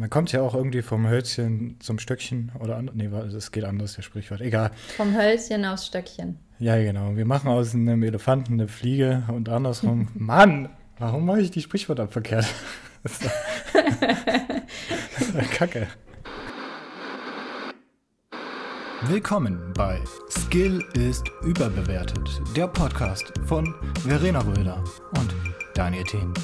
Man kommt ja auch irgendwie vom Hölzchen zum Stöckchen oder anders. Nee, es geht anders, der Sprichwort. Egal. Vom Hölzchen aufs Stöckchen. Ja, genau. Wir machen aus einem Elefanten eine Fliege und andersrum. Mann, warum mache ich die Sprichwörter verkehrt? Das ist doch, Kacke. Willkommen bei Skill ist überbewertet, der Podcast von Verena Röder und Daniel Thien.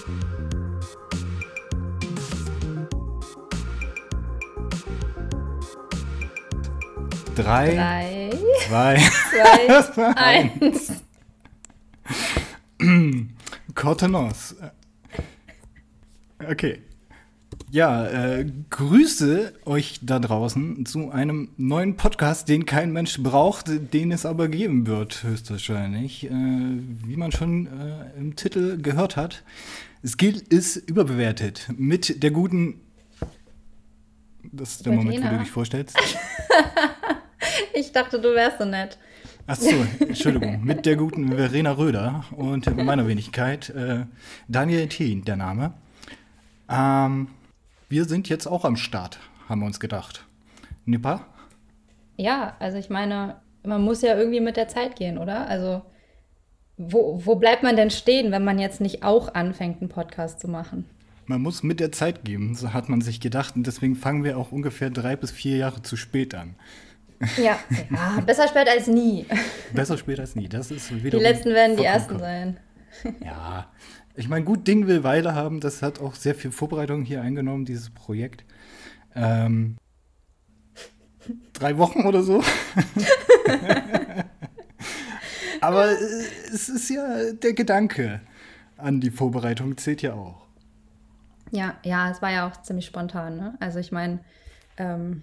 Drei, Drei, zwei, zwei, eins. Cortenos. Okay. Ja, äh, grüße euch da draußen zu einem neuen Podcast, den kein Mensch braucht, den es aber geben wird, höchstwahrscheinlich. Äh, wie man schon äh, im Titel gehört hat. Skill ist überbewertet. Mit der guten. Das ist der Moment, wo Verena. du dich vorstellst. Ich dachte, du wärst so nett. Achso, Entschuldigung. Mit der guten Verena Röder und meiner Wenigkeit äh, Daniel Thien, der Name. Ähm, wir sind jetzt auch am Start, haben wir uns gedacht. Nippa? Ja, also ich meine, man muss ja irgendwie mit der Zeit gehen, oder? Also, wo, wo bleibt man denn stehen, wenn man jetzt nicht auch anfängt, einen Podcast zu machen? Man muss mit der Zeit gehen, so hat man sich gedacht. Und deswegen fangen wir auch ungefähr drei bis vier Jahre zu spät an. Ja, ja besser spät als nie. Besser spät als nie. Das ist Die wiederum letzten werden die ersten sein. Ja, ich meine, gut Ding will Weile haben. Das hat auch sehr viel Vorbereitung hier eingenommen, dieses Projekt. Ähm, drei Wochen oder so. Aber äh, es ist ja der Gedanke an die Vorbereitung zählt ja auch. Ja, ja, es war ja auch ziemlich spontan, ne? Also ich meine, ähm,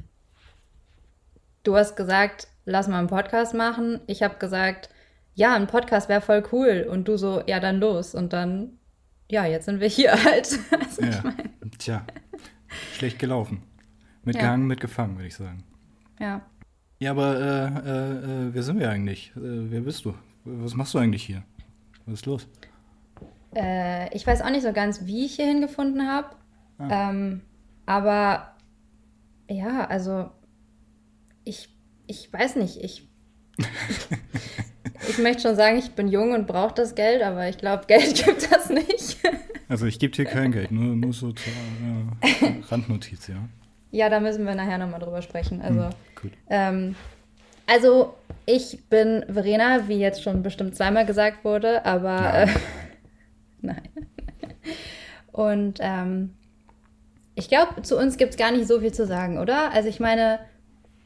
du hast gesagt, lass mal einen Podcast machen. Ich habe gesagt, ja, ein Podcast wäre voll cool. Und du so, ja, dann los. Und dann, ja, jetzt sind wir hier halt. Also ich Ja. mein, Tja, schlecht gelaufen. Mitgehangen, mitgefangen, würde ich sagen. ja. Ja, aber äh, äh, äh, wer sind wir eigentlich? Äh, wer bist du? Was machst du eigentlich hier? Was ist los? Äh, ich weiß auch nicht so ganz, wie ich hier hingefunden habe. Ah. Ähm, aber ja, also ich, ich weiß nicht, ich, ich möchte schon sagen, ich bin jung und brauche das Geld, aber ich glaube, Geld gibt das nicht. Also ich gebe dir kein Geld, nur, nur so zur äh, Randnotiz, ja. ja, da müssen wir nachher nochmal drüber sprechen. Also, Hm, gut. ähm, also ich bin Verena, wie jetzt schon bestimmt zweimal gesagt wurde, aber Nein. äh, nein. Und ähm, ich glaube, zu uns gibt es gar nicht so viel zu sagen, oder? Also ich meine,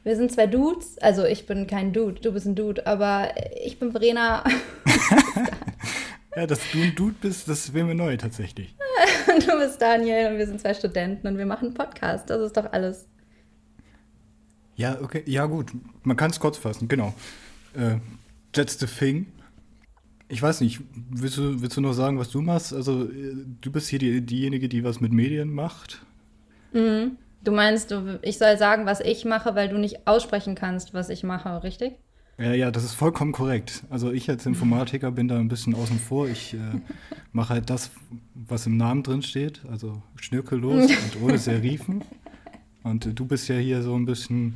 wir sind zwei Dudes, also ich bin kein Dude, du bist ein Dude, aber ich bin Verena Ja, dass du ein Dude bist, das wäre mir neu tatsächlich. und du bist Daniel und wir sind zwei Studenten und wir machen einen Podcast. Das ist doch alles. Ja, okay, ja gut, man kann es kurz fassen, genau. Äh, that's the thing. Ich weiß nicht, willst du, willst du noch sagen, was du machst? Also, äh, du bist hier die, diejenige, die was mit Medien macht. Du meinst, ich soll sagen, was ich mache, weil du nicht aussprechen kannst, was ich mache, richtig? Ja, ja, das ist vollkommen korrekt. Also ich als Informatiker bin da ein bisschen außen vor. Ich äh, mache halt das, was im Namen drin steht, also schnürkellos und ohne Serifen. Und äh, du bist ja hier so ein bisschen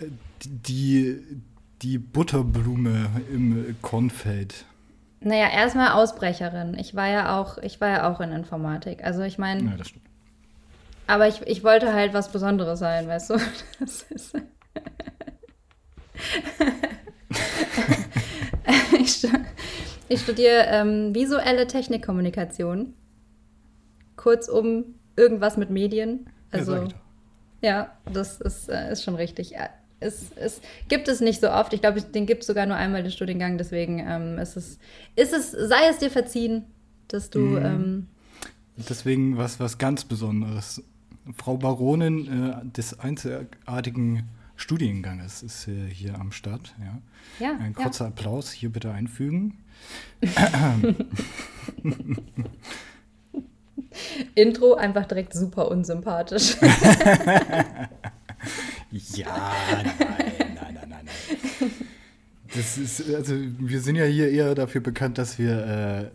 äh, die, die Butterblume im Kornfeld. Naja, erstmal Ausbrecherin. Ich war ja auch, ich war ja auch in Informatik. Also ich meine, Ja, das stimmt. Aber ich, ich wollte halt was Besonderes sein, weißt du? Das ist ich, ich studiere ähm, visuelle Technikkommunikation. Kurzum, irgendwas mit Medien. Also, ja, ja, das ist, äh, ist schon richtig. Es, es gibt es nicht so oft. Ich glaube, den gibt es sogar nur einmal den Studiengang. Deswegen ähm, ist, es, ist es, sei es dir verziehen, dass du. Mhm. Ähm, Deswegen was, was ganz Besonderes. Frau Baronin äh, des einzigartigen Studienganges ist äh, hier am Start. Ja. ja, Ein ja. kurzer Applaus hier bitte einfügen. Intro einfach direkt super unsympathisch. Ja, nein, nein, nein, nein, nein. Das ist, also wir sind ja hier eher dafür bekannt, dass wir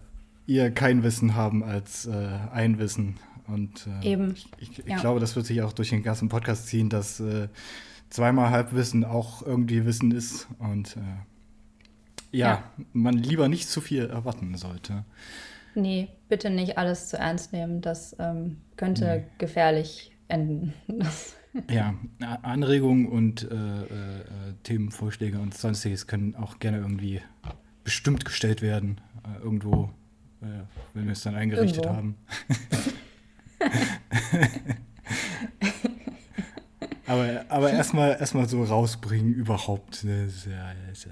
äh, eher kein Wissen haben als äh, ein Wissen. Und äh, Eben. ich, ich, Ja. glaube, das wird sich auch durch den ganzen Podcast ziehen, dass äh, zweimal Halbwissen auch irgendwie Wissen ist und äh, ja, Ja. man lieber nicht zu viel erwarten sollte. Nee, bitte nicht alles zu ernst nehmen. Das ähm, könnte gefährlich enden. Ja, Anregungen und äh, äh, äh, Themenvorschläge und sonstiges können auch gerne irgendwie bestimmt gestellt werden. Irgendwo, wenn wir es dann eingerichtet Irgendwo. haben. aber aber erstmal erstmal so rausbringen überhaupt. ne, ist ja, ist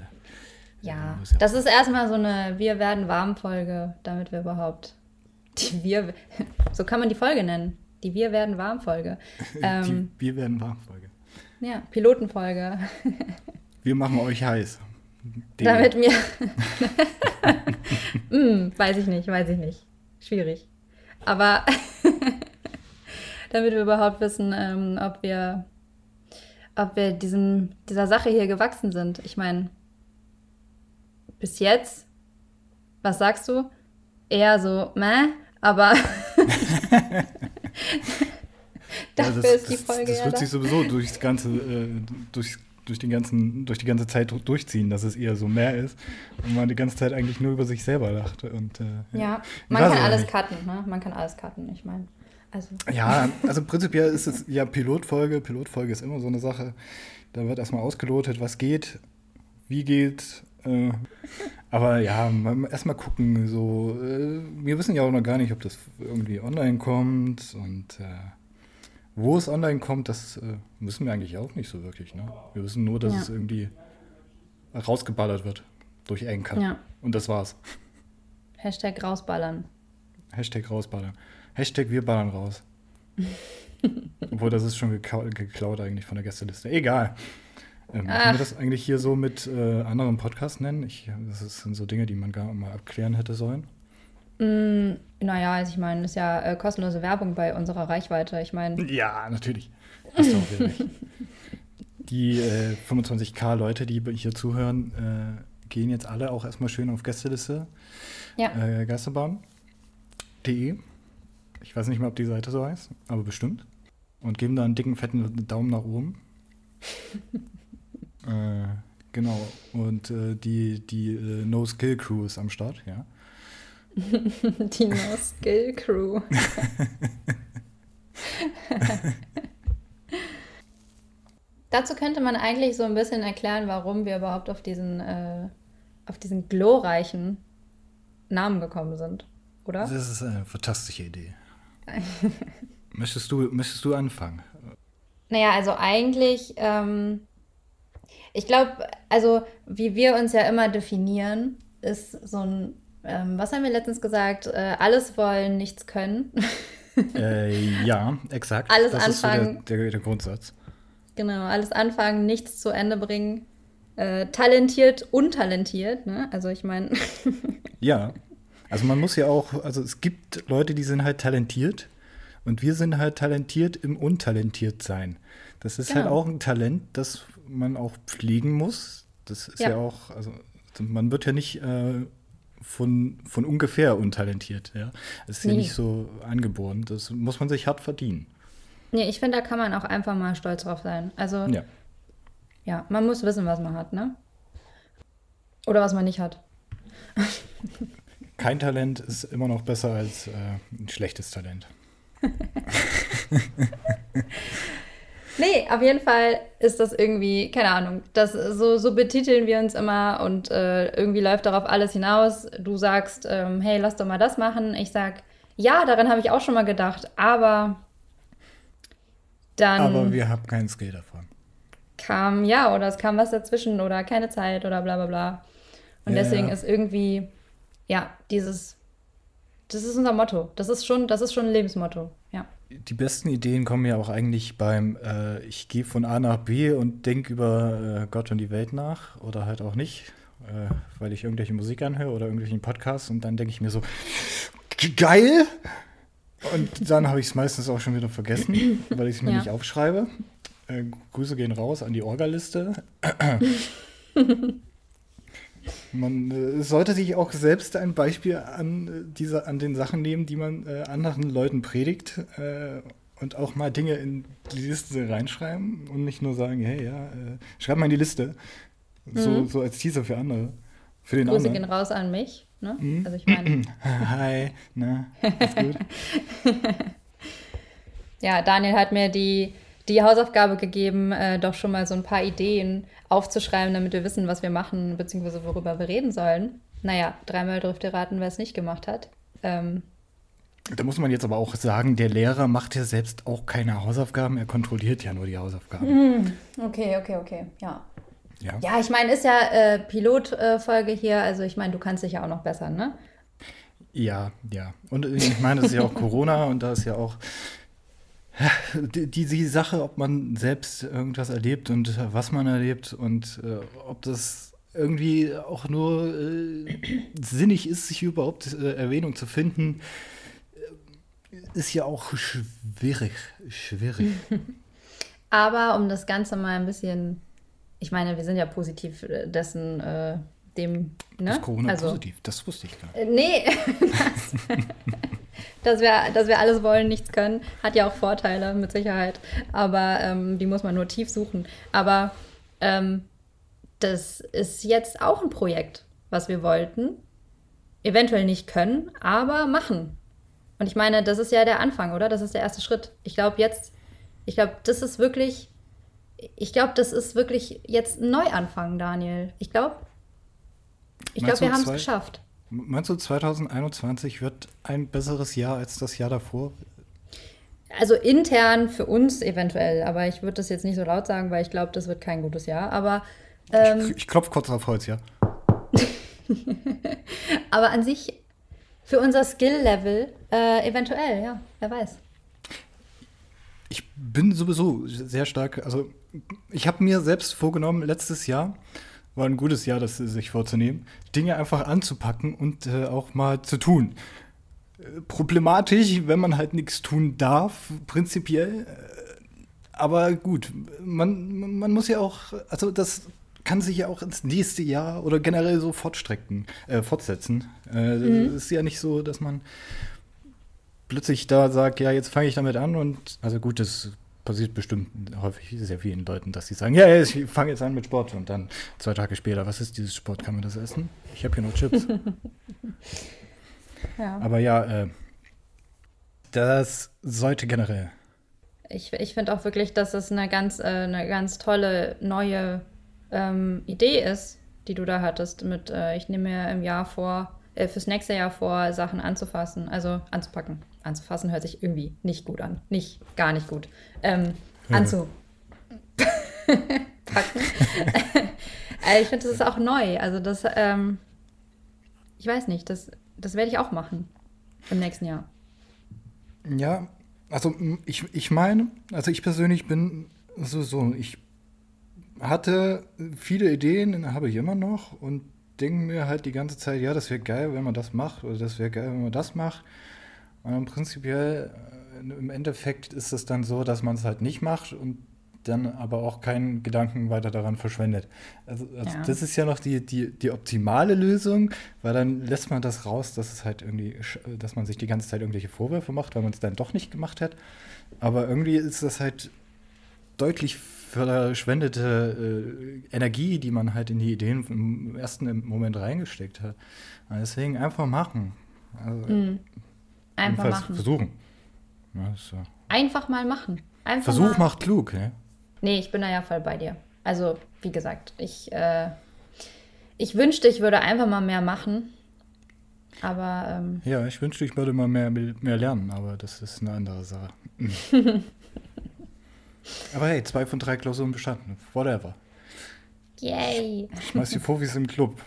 ja, das ist erstmal so eine Wir werden warm Folge, damit wir überhaupt die Wir, so kann man die Folge nennen. Die Wir werden warm Folge. Ähm, die, wir werden Warmfolge. ja, Pilotenfolge. Wir machen euch heiß. Den- Damit mir. hm, weiß ich nicht, weiß ich nicht. Schwierig. Aber damit wir überhaupt wissen, ähm, ob wir, ob wir diesem, dieser Sache hier gewachsen sind. Ich meine, bis jetzt, was sagst du? Eher so, meh, aber Ja, dafür das, ist die das- Folge Das ja wird da. sich sowieso durchs ganze, äh, durch, durch, den ganzen, durch die ganze Zeit durchziehen, dass es eher so mehr ist und man die ganze Zeit eigentlich nur über sich selber lacht. Und, äh, Ja, Ich man kann alles nicht. cutten, ne? Man kann alles cutten, ich meine. Also, Ja, also prinzipiell ist es ja Pilotfolge. Pilotfolge ist immer so eine Sache. Da wird erstmal ausgelotet, was geht, wie geht. Äh, aber ja, erstmal gucken. So, äh, wir wissen ja auch noch gar nicht, ob das irgendwie online kommt und äh, wo es online kommt, das äh, wissen wir eigentlich auch nicht so wirklich. Ne? Wir wissen nur, dass Ja. es irgendwie rausgeballert wird durch Anchor. Ja. Und das war's. Hashtag rausballern. Hashtag rausballern. Hashtag wir ballern raus. Obwohl, das ist schon gekau geklaut eigentlich von der Gästeliste. Egal. Ähm, Ach. können wir das eigentlich hier so mit äh, anderen Podcasts nennen? Ich, das sind so Dinge, die man gar mal abklären hätte sollen. Mm, naja, also ich meine, das ist ja äh, kostenlose Werbung bei unserer Reichweite. Ich meine, Ja, natürlich. Hast du auch wieder recht. Die äh, 25k Leute, die hier zuhören, äh, gehen jetzt alle auch erstmal schön auf Gästeliste. ja, Äh, Geisterbahn.de. Ich weiß nicht mehr, ob die Seite so heißt, aber bestimmt. Und geben da einen dicken, fetten Daumen nach oben. äh, genau. Und äh, die, die äh, No-Skill-Crew ist am Start, ja. die No-Skill-Crew. Dazu könnte man eigentlich so ein bisschen erklären, warum wir überhaupt auf diesen, äh, auf diesen glorreichen Namen gekommen sind, oder? Das ist eine fantastische Idee. möchtest, du, möchtest du anfangen? Naja, also eigentlich, ähm, ich glaube, also wie wir uns ja immer definieren, ist so ein, ähm, was haben wir letztens gesagt? Äh, alles wollen, nichts können. äh, ja, exakt. Alles das anfangen. ist so der, der, der Grundsatz. genau, alles anfangen, nichts zu Ende bringen. Äh, talentiert, untalentiert, ne? Also ich meine, Ja, also man muss ja auch, also es gibt Leute, die sind halt talentiert und wir sind halt talentiert im Untalentiert-Sein. Das ist halt Genau. auch ein Talent, das man auch pflegen muss. Das ist ja, Ja. auch, also man wird ja nicht äh, von, von ungefähr untalentiert, ja. Das ist ja Nee. nicht so angeboren. Das muss man sich hart verdienen. nee, ich finde, da kann man auch einfach mal stolz drauf sein. Also Ja. ja, man muss wissen, was man hat, ne? Oder was man nicht hat. Kein Talent ist immer noch besser als äh, ein schlechtes Talent. Nee, auf jeden Fall ist das irgendwie, keine Ahnung, das, so, so betiteln wir uns immer und äh, irgendwie läuft darauf alles hinaus. Du sagst, ähm, hey, lass doch mal das machen. Ich sag, ja, daran habe ich auch schon mal gedacht, aber dann Aber wir haben keinen Skill davon. kam, ja, oder es kam was dazwischen oder keine Zeit oder bla bla bla. Und Ja, deswegen ja. ist irgendwie, ja, dieses, das ist unser Motto. Das ist schon, das ist schon ein Lebensmotto, ja. Die besten Ideen kommen ja auch eigentlich beim, äh, ich gehe von A nach B und denke über äh, Gott und die Welt nach oder halt auch nicht, äh, weil ich irgendwelche Musik anhöre oder irgendwelchen Podcasts und dann denke ich mir so, geil! Und dann habe ich es meistens auch schon wieder vergessen, weil ich es mir Ja. nicht aufschreibe. Äh, Grüße gehen raus an die Orgaliste. Man äh, sollte sich auch selbst ein Beispiel an, äh, diese, an den Sachen nehmen, die man äh, anderen Leuten predigt äh, und auch mal Dinge in die Liste reinschreiben und nicht nur sagen, hey, ja, äh, schreib mal in die Liste. So, Mhm. so als Teaser für andere. Für den Grüße anderen. gehen raus an mich. Ne? Mhm. Also ich meine, Hi, na, ist gut. ja, Daniel hat mir die, die Hausaufgabe gegeben, äh, doch schon mal so ein paar Ideen aufzuschreiben, damit wir wissen, was wir machen, beziehungsweise worüber wir reden sollen. Naja, dreimal dürft ihr raten, wer es nicht gemacht hat. Ähm, Da muss man jetzt aber auch sagen, der Lehrer macht ja selbst auch keine Hausaufgaben, er kontrolliert ja nur die Hausaufgaben. okay, okay, okay, ja. Ja. Ja, ich meine, ist ja äh, Pilotfolge hier, also ich meine, du kannst dich ja auch noch bessern, ne? Ja, ja. Und ich meine, es ist ja auch Corona und da ist ja auch die, die, die Sache, ob man selbst irgendwas erlebt und was man erlebt und äh, ob das irgendwie auch nur äh, sinnig ist, sich überhaupt äh, Erwähnung zu finden, äh, ist ja auch schwierig. Schwierig. Aber um das Ganze mal ein bisschen, ich meine, wir sind ja positiv dessen, äh, dem, ne? Ist Corona also, positiv? Das wusste ich gar nicht. Äh, Nee, das, dass, wir, dass wir alles wollen, nichts können, hat ja auch Vorteile mit Sicherheit, aber ähm, die muss man nur tief suchen. Aber ähm, das ist jetzt auch ein Projekt, was wir wollten, eventuell nicht können, aber machen. Und ich meine, das ist ja der Anfang, oder? Das ist der erste Schritt. Ich glaube jetzt, ich glaube, das ist wirklich, ich glaube, das ist wirklich jetzt ein Neuanfang, Daniel. Ich glaube, ich glaube, wir haben es geschafft. Meinst du, 2021 wird ein besseres Jahr als das Jahr davor? Also intern für uns eventuell, aber ich würde das jetzt nicht so laut sagen, weil ich glaube, das wird kein gutes Jahr. Aber, ähm, ich ich klopfe kurz auf Holz, ja. aber an sich für unser Skill-Level äh, eventuell, ja, wer weiß. Ich bin sowieso sehr stark, also ich habe mir selbst vorgenommen, letztes Jahr, war ein gutes Jahr, das sich vorzunehmen, Dinge einfach anzupacken und äh, auch mal zu tun. Problematisch, wenn man halt nichts tun darf, prinzipiell. äh, Aber gut, man, man muss ja auch, also das kann sich ja auch ins nächste Jahr oder generell so fortstrecken, äh, fortsetzen. Äh, Es ist ja nicht so, dass man plötzlich da sagt, ja, jetzt fange ich damit an und also gut, das passiert bestimmt häufig sehr vielen Leuten, dass sie sagen, ja, ich fange jetzt an mit Sport und dann zwei Tage später, was ist dieses Sport, kann man das essen? Ich habe hier noch Chips. Ja. Aber ja, äh, das sollte generell. Ich, ich finde auch wirklich, dass es eine ganz, äh, eine ganz tolle neue ähm, Idee ist, die du da hattest. Mit, äh, ich nehme mir im Jahr vor, äh, fürs nächste Jahr vor, Sachen anzufassen, also anzupacken. Anzufassen hört sich irgendwie nicht gut an. Nicht, gar nicht gut. Ähm, Ja. anzupacken. äh, ich finde, das ist auch neu. Also das, ähm, ich weiß nicht, das, das werde ich auch machen im nächsten Jahr. Ja, also ich, ich meine, also ich persönlich bin so, so, ich hatte viele Ideen, habe ich immer noch und denke mir halt die ganze Zeit, ja, das wäre geil, wenn man das macht oder das wäre geil, wenn man das macht. Und prinzipiell, äh, im Endeffekt ist es dann so, dass man es halt nicht macht und dann aber auch keinen Gedanken weiter daran verschwendet. Also, also Ja. das ist ja noch die, die, die optimale Lösung, weil dann lässt man das raus, dass es halt irgendwie, dass man sich die ganze Zeit irgendwelche Vorwürfe macht, weil man es dann doch nicht gemacht hat. Aber irgendwie ist das halt deutlich verschwendete äh, Energie, die man halt in die Ideen im ersten Moment reingesteckt hat. Und deswegen einfach machen. Also, Mhm. Einfach machen. Versuchen. Ja, so. Einfach mal machen. Einfach Versuch mal. macht klug, ne? Nee, ich bin da ja voll bei dir. Also, wie gesagt, ich, äh, ich wünschte, ich würde einfach mal mehr machen. Aber ähm, Ja, ich wünschte, ich würde mal mehr, mehr lernen, aber das ist eine andere Sache. aber hey, zwei von drei Klausuren bestanden. Whatever. yay. Schmeiß die Profis im Club.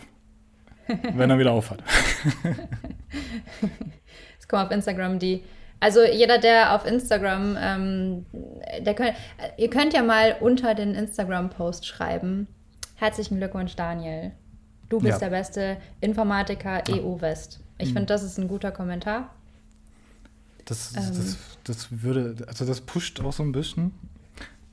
Wenn er wieder aufhat. Es kommen auf Instagram die. Also jeder, der auf Instagram, ähm, der könnt, äh, ihr könnt ja mal unter den Instagram-Post schreiben. Herzlichen Glückwunsch, Daniel. Du bist Ja. der beste Informatiker EU West. Ich finde, das ist ein guter Kommentar. Das, Ähm. das, das würde, also das pusht auch so ein bisschen.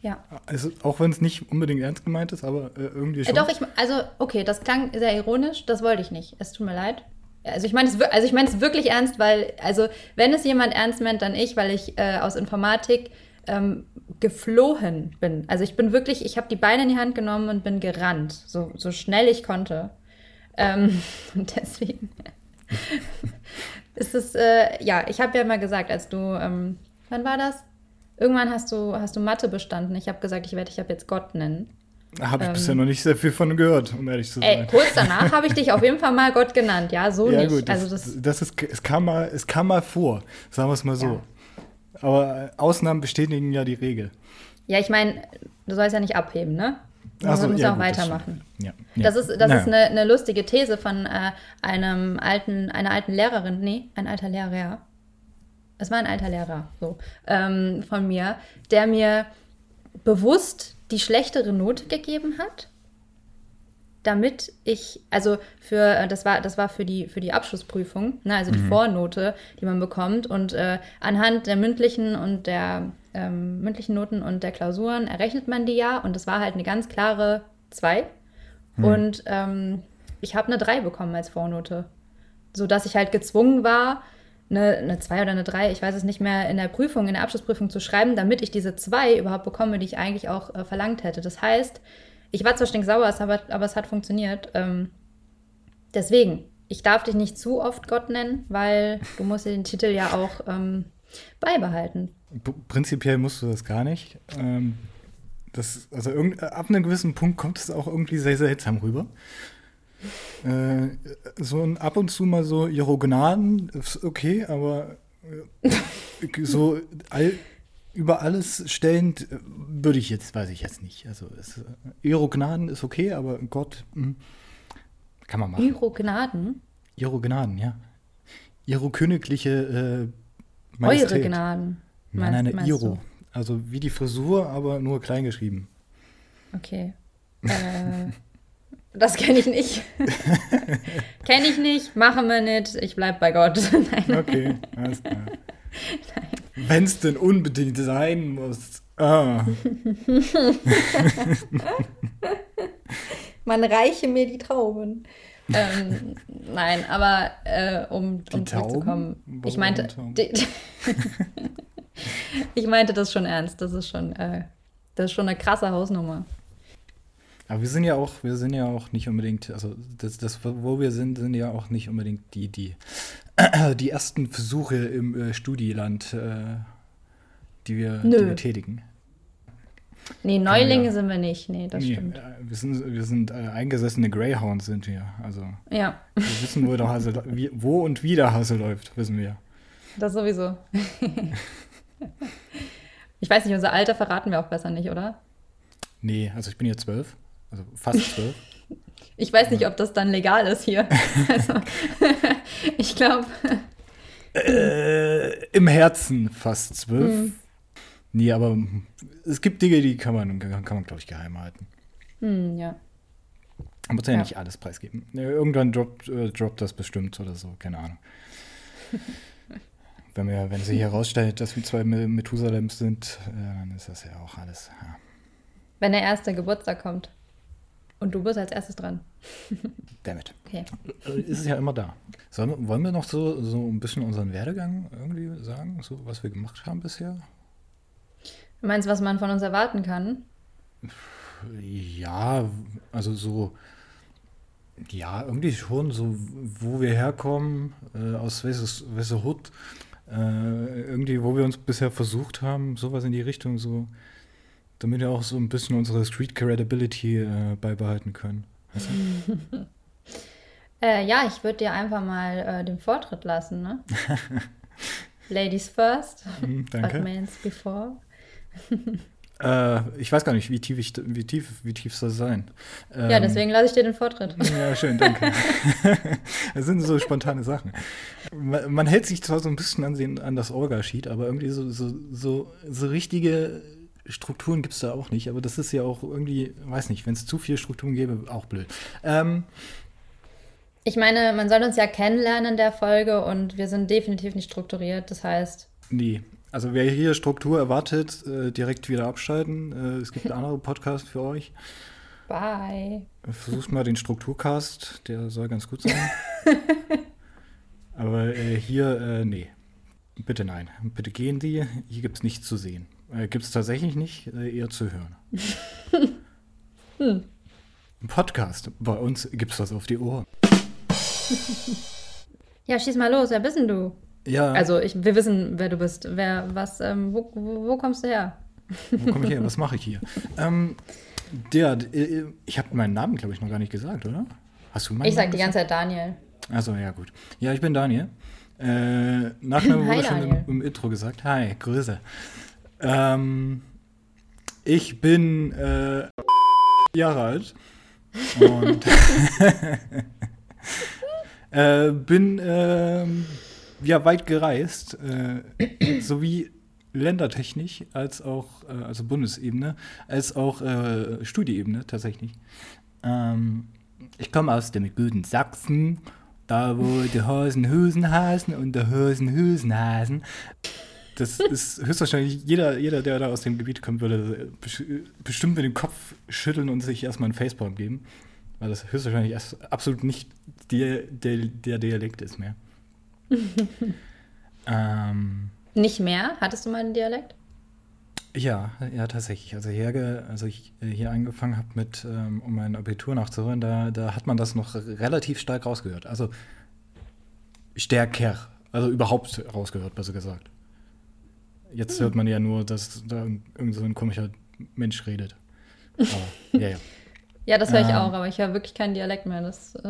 Ja. Also, auch wenn es nicht unbedingt ernst gemeint ist, aber äh, irgendwie Äh, schon. doch, ich, also, okay, das klang sehr ironisch, das wollte ich nicht. Es tut mir leid. Also ich meine es also ich meine es wirklich ernst, weil, also wenn es jemand ernst meint, dann ich, weil ich äh, aus Informatik ähm, geflohen bin. Also ich bin wirklich, ich habe die Beine in die Hand genommen und bin gerannt, so, so schnell ich konnte. Ähm, und deswegen ist es, äh, ja, ich habe ja mal gesagt, als du, ähm, wann war das? Irgendwann hast du, hast du Mathe bestanden. Ich habe gesagt, ich werde dich ab jetzt Gott nennen. Habe ich ähm, bisher noch nicht sehr viel von gehört, um ehrlich zu Ey, sein. kurz danach habe ich dich auf jeden Fall mal Gott genannt, ja, so ja, nicht. gut, das, also das, das ist, es kam mal, es kam mal vor, sagen wir es mal so. Ja. Aber äh, Ausnahmen bestätigen ja die Regel. ja, ich meine, du sollst ja nicht abheben, ne? Du Ach so, musst ja, auch gut, das weitermachen. Ja. Das ja. ist, das Naja. ist eine, eine lustige These von äh, einem alten, einer alten Lehrerin, nee, ein alter Lehrer, ja. Es war ein alter Lehrer, so, ähm, von mir, der mir bewusst die schlechtere Note gegeben hat, damit ich, also für, äh, das war, das war für die, für die Abschlussprüfung, ne, also die Vornote, die man bekommt. Und äh, anhand der mündlichen und der ähm, mündlichen Noten und der Klausuren errechnet man die ja. Und das war halt eine ganz klare 2. Und ähm, ich habe eine 3 bekommen als Vornote. Sodass ich halt gezwungen war, eine, eine 2 oder eine 3, ich weiß es nicht mehr, in der Prüfung, in der Abschlussprüfung zu schreiben, damit ich diese 2 überhaupt bekomme, die ich eigentlich auch äh, verlangt hätte. Das heißt, ich war zwar stinksauer, aber, aber es hat funktioniert. Ähm, deswegen, ich darf dich nicht zu oft Gott nennen, weil du musst den Titel ja auch ähm, beibehalten. Prinzipiell musst du das gar nicht. Ähm, das, also ab einem gewissen Punkt kommt es auch irgendwie sehr seltsam rüber. Äh, so ein ab und zu mal so ihre Gnaden ist okay, aber äh, so all, über alles stellend äh, würde ich jetzt, weiß ich jetzt nicht. Also es, ihre Gnaden ist okay, aber Gott hm, kann man machen. Ihre Gnaden, Ihre Gnaden, ja. Ihre königliche äh, Majestät. eure Gnaden. Nein, eine meinst Iro. Also wie die Frisur, aber nur klein geschrieben. Okay. Äh, das kenne ich nicht. kenne ich nicht, machen wir nicht, ich bleib bei Gott. Nein. Okay, alles klar. Wenn es denn unbedingt sein muss. Ah, Man reiche mir die Trauben. ähm, nein, aber äh, um, um zurückzukommen. Ich meinte, die, ich meinte das schon ernst. Das ist schon, äh, das ist schon eine krasse Hausnummer. Aber wir sind ja auch, wir sind ja auch nicht unbedingt, also das, das wo wir sind, sind ja auch nicht unbedingt die, die, die ersten Versuche im äh, Studieland, äh, die, wir, die wir tätigen. Nee, Neulinge ja. sind wir nicht. Nee, das Nee, stimmt. äh, wir sind, wir sind äh, eingesessene Greyhounds sind wir. Also Ja, wir wissen, wo, der Hase, wo und wie der Hase läuft, wissen wir. das sowieso. ich weiß nicht, unser Alter verraten wir auch besser nicht, oder? Nee, also ich bin jetzt zwölf, also fast zwölf. Ich weiß nicht, ob das dann legal ist hier. Also, ich glaube, äh, Im Herzen fast zwölf. Hm. Nee, aber es gibt Dinge, die kann man, kann man glaube ich, geheim halten. hm, ja. Man muss ja, Ja. nicht alles preisgeben. Irgendwann droppt, äh, droppt das bestimmt oder so, keine Ahnung. wenn, wir, wenn sich herausstellt, dass wir zwei Me- Methusalems sind, äh, dann ist das ja auch alles. Ja. Wenn der erste Geburtstag kommt. Und du bist als erstes dran. Damit. Okay. Äh, Ist es ja immer da. Sollen wollen wir noch so, so ein bisschen unseren Werdegang irgendwie sagen, so was wir gemacht haben bisher? Du meinst, was man von uns erwarten kann? Ja, also so, ja, irgendwie schon so, wo wir herkommen, äh, aus welches, welcher Hut, äh, irgendwie, wo wir uns bisher versucht haben, sowas in die Richtung, so, damit wir auch so ein bisschen unsere Street Credibility äh, beibehalten können. Weißt du? Äh, ja, ich würde dir einfach mal äh, den Vortritt lassen, ne? Ladies first, but danke. mans before. Äh, ich weiß gar nicht, wie tief, ich, wie tief, wie tief soll es sein? ja, Ähm, deswegen lasse ich dir den Vortritt. Ja, schön, danke. das sind so spontane Sachen. Man, man hält sich zwar so ein bisschen an, den, an das Orga-Sheet, aber irgendwie so, so, so, so richtige Strukturen gibt es da auch nicht. Aber das ist ja auch irgendwie, weiß nicht, wenn es zu viele Strukturen gäbe, auch blöd. Ähm, Ich meine, man soll uns ja kennenlernen in der Folge und wir sind definitiv nicht strukturiert. Das heißt, nee, Also wer hier Struktur erwartet, äh, direkt wieder abschalten. Äh, es gibt andere Podcasts für euch. Bye. Versucht mal den Strukturcast, der soll ganz gut sein. Aber äh, hier, äh, nee. Bitte nein. Bitte gehen Sie. Hier gibt es nichts zu sehen. Äh, gibt es tatsächlich nicht, äh, eher zu hören. hm. Ein Podcast. Bei uns gibt es was auf die Ohren. Ja, schieß mal los. Wer bist denn du? Ja. Also ich, wir wissen, wer du bist. Wer, was, ähm, wo, wo, wo kommst du her? Wo komme ich her? Was mache ich hier? ähm, der, äh, ich habe meinen Namen, glaube ich, noch gar nicht gesagt, oder? Hast du meinen Ich sag Namen die ganze Zeit Daniel. Also ja, gut. Ja, ich bin Daniel. Äh, Nachname Hi, wurde schon im, im Intro gesagt. Hi, Grüße. Ähm, ich bin äh, Jahre alt und äh, bin ähm, ja weit gereist, äh, sowie ländertechnisch als auch, äh, also Bundesebene, als auch äh, Studieebene tatsächlich. Ähm, ich komme aus dem guten Sachsen, da wo die Hasen Hüsen hasen und der Hüsen Hüsen hasen. Das ist höchstwahrscheinlich jeder, jeder, der da aus dem Gebiet kommt, würde bes- bestimmt mit dem Kopf schütteln und sich erstmal einen Facepalm geben. Weil das höchstwahrscheinlich absolut nicht der, der, der Dialekt ist mehr. ähm, Nicht mehr? Hattest du mal einen Dialekt? ja, ja, tatsächlich. Also hier, ge- als ich äh, hier angefangen habe mit, ähm, um mein Abitur nachzuholen, da, da hat man das noch relativ stark rausgehört. Also stärker, also überhaupt rausgehört, besser gesagt. Jetzt hört man ja nur, dass da irgend so ein komischer Mensch redet. Aber, ja, ja. Ja, das höre ich Ähm. auch, aber ich höre wirklich keinen Dialekt mehr. Das, äh,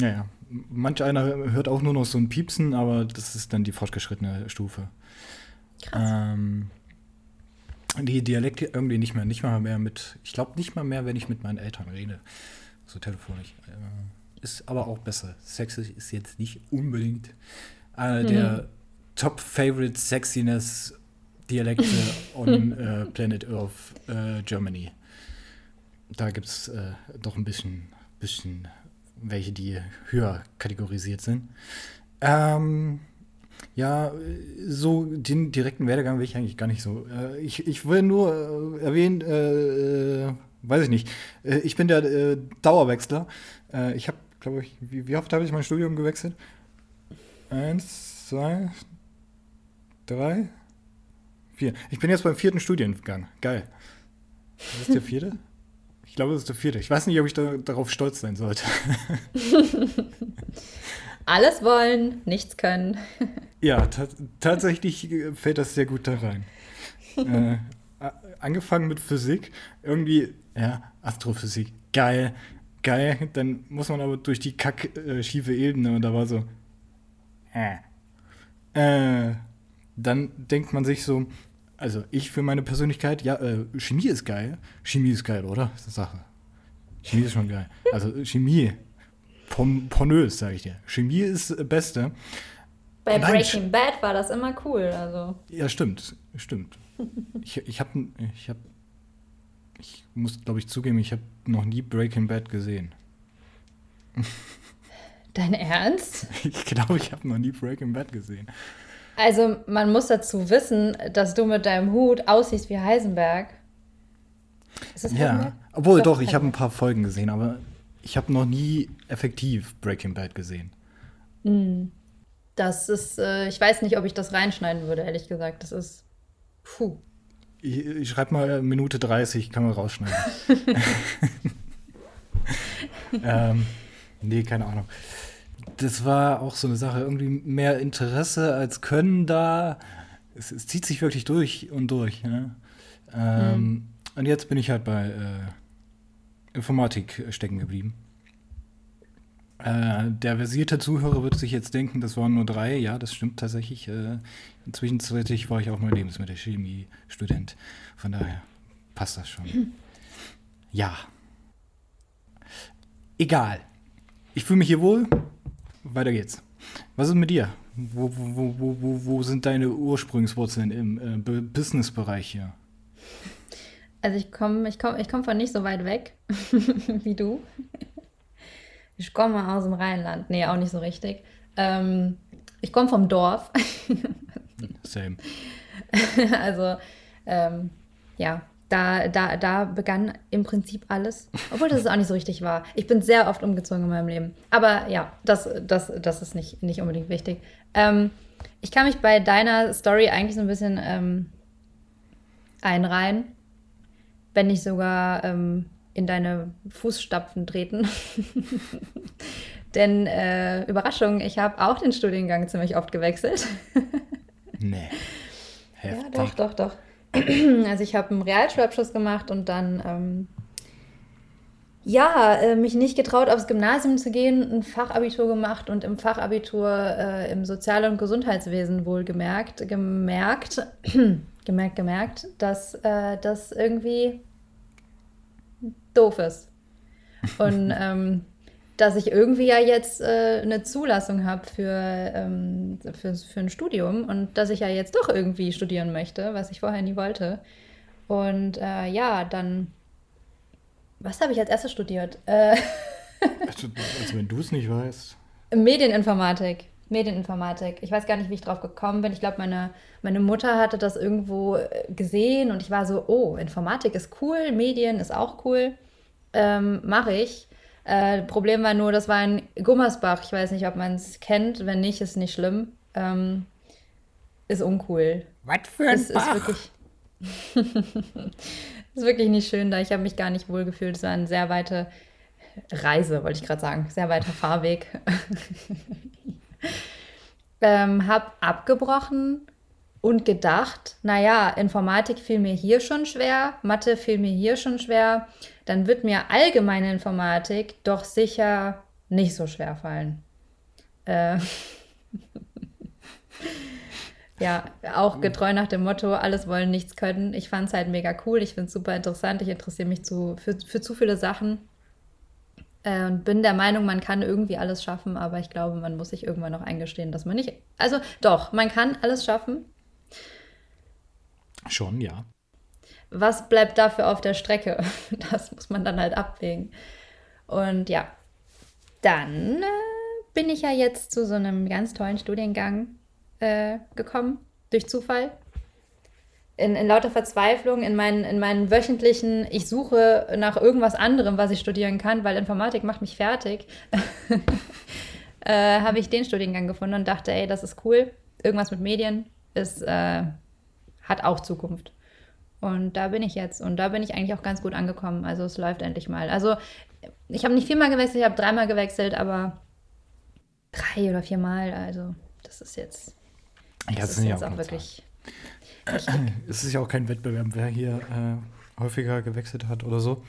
Ja, ja. Manch einer hört auch nur noch so ein Piepsen, aber das ist dann die fortgeschrittene Stufe. krass. Ähm, die Dialekte irgendwie nicht mehr, nicht mal mehr mit, ich glaube nicht mal mehr, wenn ich mit meinen Eltern rede, so telefonisch. Äh, ist aber auch besser. Sexy ist jetzt nicht unbedingt einer der Top-Favorite Sexiness Dialekte on äh, Planet Earth äh, Germany. Da gibt es äh, doch ein bisschen, bisschen welche, die höher kategorisiert sind. Ähm, ja, so den direkten Werdegang will ich eigentlich gar nicht so. Äh, ich, ich will nur äh, erwähnen, äh, weiß ich nicht, ich bin der Dauerwechsler. Ich habe, glaube ich, wie, wie oft habe ich mein Studium gewechselt? Eins, zwei, drei, vier. Ich bin jetzt beim vierten Studiengang. Geil. Ist der vierte? Ich glaube, das ist der vierte. Ich weiß nicht, ob ich da, darauf stolz sein sollte. Alles wollen, nichts können. Ja, ta tatsächlich äh, fällt das sehr gut da rein. äh, angefangen mit Physik, irgendwie, ja, Astrophysik, geil, geil. Dann muss man aber durch die kack äh, schiefe Ebene und da war so, äh. Äh, dann denkt man sich so, also ich für meine Persönlichkeit, ja, äh, Chemie ist geil. Chemie ist geil, oder? Das ist eine Sache. Chemie ist schon geil. Also Chemie, pon pornös, sage ich dir. Chemie ist äh, Beste. Bei Nein, Breaking Bad war das immer cool. Also. Ja, stimmt, stimmt. Ich, ich habe, ich habe, ich muss, glaube ich, zugeben, ich habe noch nie Breaking Bad gesehen. Dein Ernst? Ich glaube, ich habe noch nie Breaking Bad gesehen. Also, man muss dazu wissen, dass du mit deinem Hut aussiehst wie Heisenberg. Ist das Ja, Heisenberg? obwohl Doch, doch, ich habe ein paar Folgen gesehen, aber ich habe noch nie effektiv Breaking Bad gesehen. Das ist, äh, ich weiß nicht, ob ich das reinschneiden würde, ehrlich gesagt. Das ist. Puh. Ich, ich schreibe mal Minute 30, kann man rausschneiden. ähm, nee, keine Ahnung. Das war auch so eine Sache, irgendwie mehr Interesse als Können da. Es, es zieht sich wirklich durch und durch. Ne? Ähm, Und jetzt bin ich halt bei äh, Informatik stecken geblieben. Äh, der versierte Zuhörer wird sich jetzt denken, das waren nur drei. Ja, das stimmt tatsächlich. Äh, zwischenzeitlich war ich auch mal Lebensmittelchemie-Student. Von daher passt das schon. Ja. Egal. Ich fühle mich hier wohl. Weiter geht's. Was ist mit dir? Wo, wo, wo, wo, wo, sind deine Ursprungswurzeln im äh, Bu- Business-Bereich hier? Also ich komme ich komm, ich komm von nicht so weit weg wie du. Ich komme aus dem Rheinland. Nee, auch nicht so richtig. Ähm, ich komme vom Dorf. Same. also, ähm, ja, da, da, da begann im Prinzip alles. Obwohl das auch nicht so richtig war. Ich bin sehr oft umgezogen in meinem Leben. Aber ja, das, das, das ist nicht, nicht unbedingt wichtig. Ähm, ich kann mich bei deiner Story eigentlich so ein bisschen ähm, einreihen, wenn nicht sogar ähm, in deine Fußstapfen treten. Denn äh, Überraschung, ich habe auch den Studiengang ziemlich oft gewechselt. nee. Heftig. Ja, doch, doch, doch. Also ich habe einen Realschulabschluss gemacht und dann ähm, ja, äh, mich nicht getraut, aufs Gymnasium zu gehen, ein Fachabitur gemacht und im Fachabitur äh, im Sozial- und Gesundheitswesen wohl gemerkt, gemerkt, gemerkt, gemerkt, dass äh, das irgendwie doof ist. Und ähm, dass ich irgendwie ja jetzt äh, eine Zulassung habe für, ähm, für, für ein Studium und dass ich ja jetzt doch irgendwie studieren möchte, was ich vorher nie wollte. Und äh, ja, dann, was habe ich als erstes studiert? Äh, also, also, wenn du es nicht weißt. Medieninformatik. Medieninformatik. Ich weiß gar nicht, wie ich drauf gekommen bin. Ich glaube, meine, meine Mutter hatte das irgendwo äh, gesehen und ich war so, oh, Informatik ist cool, Medien ist auch cool. Ähm, Mache ich. Äh, Problem war nur, das war in Gummersbach. Ich weiß nicht, ob man es kennt. Wenn nicht, ist nicht schlimm. Ähm, ist uncool. Was für ein ist, Bach? Ist wirklich, ist wirklich nicht schön da. Ich habe mich gar nicht wohl gefühlt. Es war eine sehr weite Reise, wollte ich gerade sagen. Sehr weiter Fahrweg. ähm, hab abgebrochen und gedacht, naja, Informatik fiel mir hier schon schwer, Mathe fiel mir hier schon schwer, dann wird mir allgemeine Informatik doch sicher nicht so schwer fallen. Äh ja, auch getreu nach dem Motto, alles wollen, nichts können. Ich fand es halt mega cool, ich finde es super interessant, ich interessiere mich zu, für, für zu viele Sachen äh, und bin der Meinung, man kann irgendwie alles schaffen, aber ich glaube, man muss sich irgendwann noch eingestehen, dass man nicht. Also doch, man kann alles schaffen, Schon, ja. Was bleibt dafür auf der Strecke? Das muss man dann halt abwägen. Und ja, dann äh, bin ich ja jetzt zu so einem ganz tollen Studiengang äh, gekommen, durch Zufall. In, in, lauter Verzweiflung, in meinen, in meinen wöchentlichen, ich suche nach irgendwas anderem, was ich studieren kann, weil Informatik macht mich fertig, äh, habe ich den Studiengang gefunden und dachte, ey, das ist cool. Irgendwas mit Medien ist äh, hat auch Zukunft. Und da bin ich jetzt. Und da bin ich eigentlich auch ganz gut angekommen. Also es läuft endlich mal. Also ich habe nicht viermal gewechselt, ich habe dreimal gewechselt, aber drei oder viermal. Also das ist jetzt. Das, das ist jetzt auch, auch wirklich. Es ist ja auch kein Wettbewerb, wer hier äh, häufiger gewechselt hat oder so.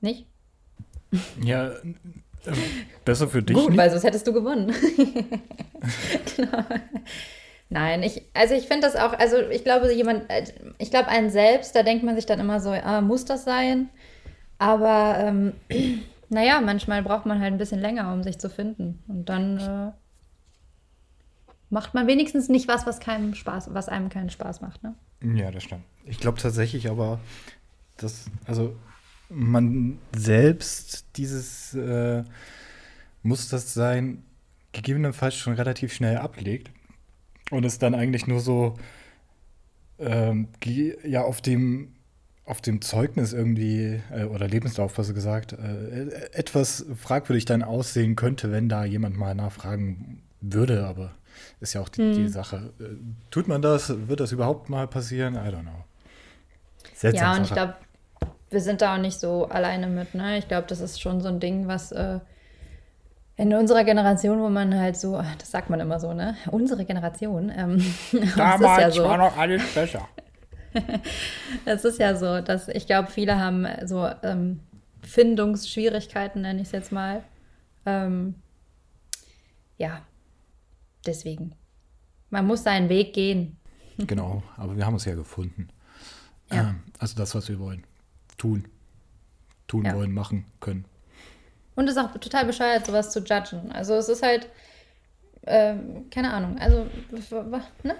Nicht? Ja, äh, besser für dich. Gut, nicht. weil sonst hättest du gewonnen. genau. Nein, ich, also ich finde das auch, also ich glaube, jemand, äh, ich glaube, einen selbst, da denkt man sich dann immer so, ah, muss das sein? Aber ähm, naja, manchmal braucht man halt ein bisschen länger, um sich zu finden. Und dann äh, macht man wenigstens nicht was, was keinem Spaß, was einem keinen Spaß macht, ne? Ja, das stimmt. Ich glaube tatsächlich aber, dass, also man selbst dieses äh, muss das sein, gegebenenfalls schon relativ schnell ablegt und es dann eigentlich nur so ähm, ja auf dem auf dem Zeugnis irgendwie äh, oder Lebenslauf besser gesagt äh, etwas fragwürdig dann aussehen könnte, wenn da jemand mal nachfragen würde, aber ist ja auch die, hm. die Sache. Äh, tut man das? Wird das überhaupt mal passieren? I don't know. Seltsam ja, und Sache. ich glaube, wir sind da auch nicht so alleine mit. Ne? Ich glaube, das ist schon so ein Ding, was äh, in unserer Generation, wo man halt so, das sagt man immer so, ne? Unsere Generation. Ähm, Damals ja so. war noch alles besser. es ist ja so, dass ich glaube, viele haben so ähm, Findungsschwierigkeiten, nenne ich es jetzt mal. Ähm, ja, deswegen. Man muss seinen Weg gehen. genau, aber wir haben es ja gefunden. Ja. Ähm, also das, was wir wollen. Tun. Tun ja. wollen, machen können. Und es ist auch total bescheuert, sowas zu judgen. Also es ist halt, ähm, keine Ahnung, also, ne?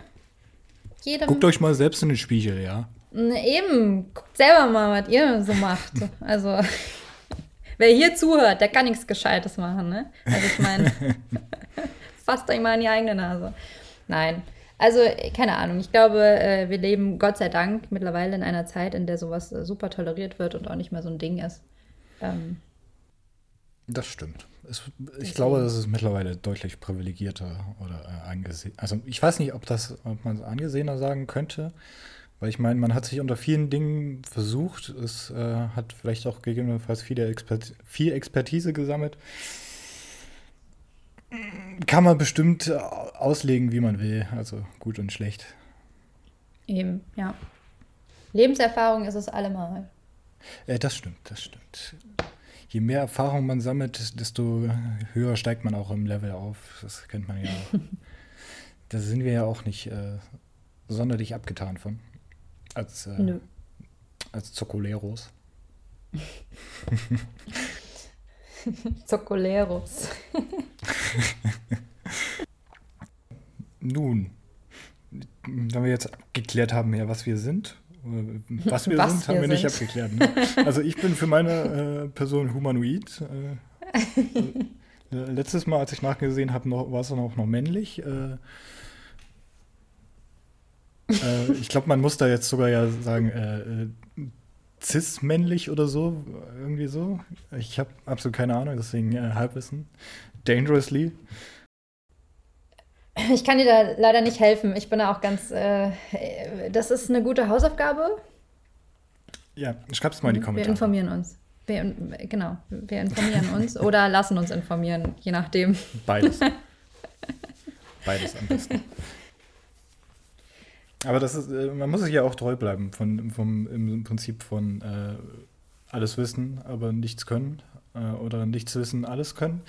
Jedem, Guckt euch mal selbst in den Spiegel, ja? Ne, eben, guckt selber mal, was ihr so macht. Also, wer hier zuhört, der kann nichts Gescheites machen, ne? Also ich meine, fasst euch mal in die eigene Nase. Nein. Also, keine Ahnung. Ich glaube, äh, wir leben Gott sei Dank mittlerweile in einer Zeit, in der sowas äh, super toleriert wird und auch nicht mehr so ein Ding ist. Ähm, das stimmt. Es, ich glaube, das ist mittlerweile deutlich privilegierter oder äh, angesehen. Also ich weiß nicht, ob das, ob man es angesehener sagen könnte, weil ich meine, man hat sich unter vielen Dingen versucht. Es äh, hat vielleicht auch gegebenenfalls viele Expert viel Expertise gesammelt. Kann man bestimmt auslegen, wie man will. Also gut und schlecht. Eben, ja. Lebenserfahrung ist es allemal. Äh, das stimmt, das stimmt je mehr Erfahrung man sammelt, desto höher steigt man auch im Level auf. Das kennt man ja. da sind wir ja auch nicht äh, sonderlich abgetan von. Als, äh, Nö. als Zocoleros. Zocoleros. Nun, wenn wir jetzt geklärt haben, ja, was wir sind was wir was sind, wir haben wir nicht abgeklärt. Ne? Also ich bin für meine äh, Person humanoid. Äh, äh, letztes Mal, als ich nachgesehen habe, war es dann auch noch männlich. Äh, äh, ich glaube, man muss da jetzt sogar ja sagen, äh, cis-männlich oder so, irgendwie so. Ich habe absolut keine Ahnung, deswegen Halbwissen. Dangerously. Ich kann dir da leider nicht helfen. Ich bin da auch ganz. Äh, das ist eine gute Hausaufgabe. Ja, schreib es mal in die Kommentare. Wir informieren uns. Wir, genau, wir informieren uns oder lassen uns informieren, je nachdem. Beides. Beides am besten. Aber das ist, äh, man muss sich ja auch treu bleiben von, vom, im Prinzip von äh, alles wissen, aber nichts können. Äh, oder nichts wissen, alles können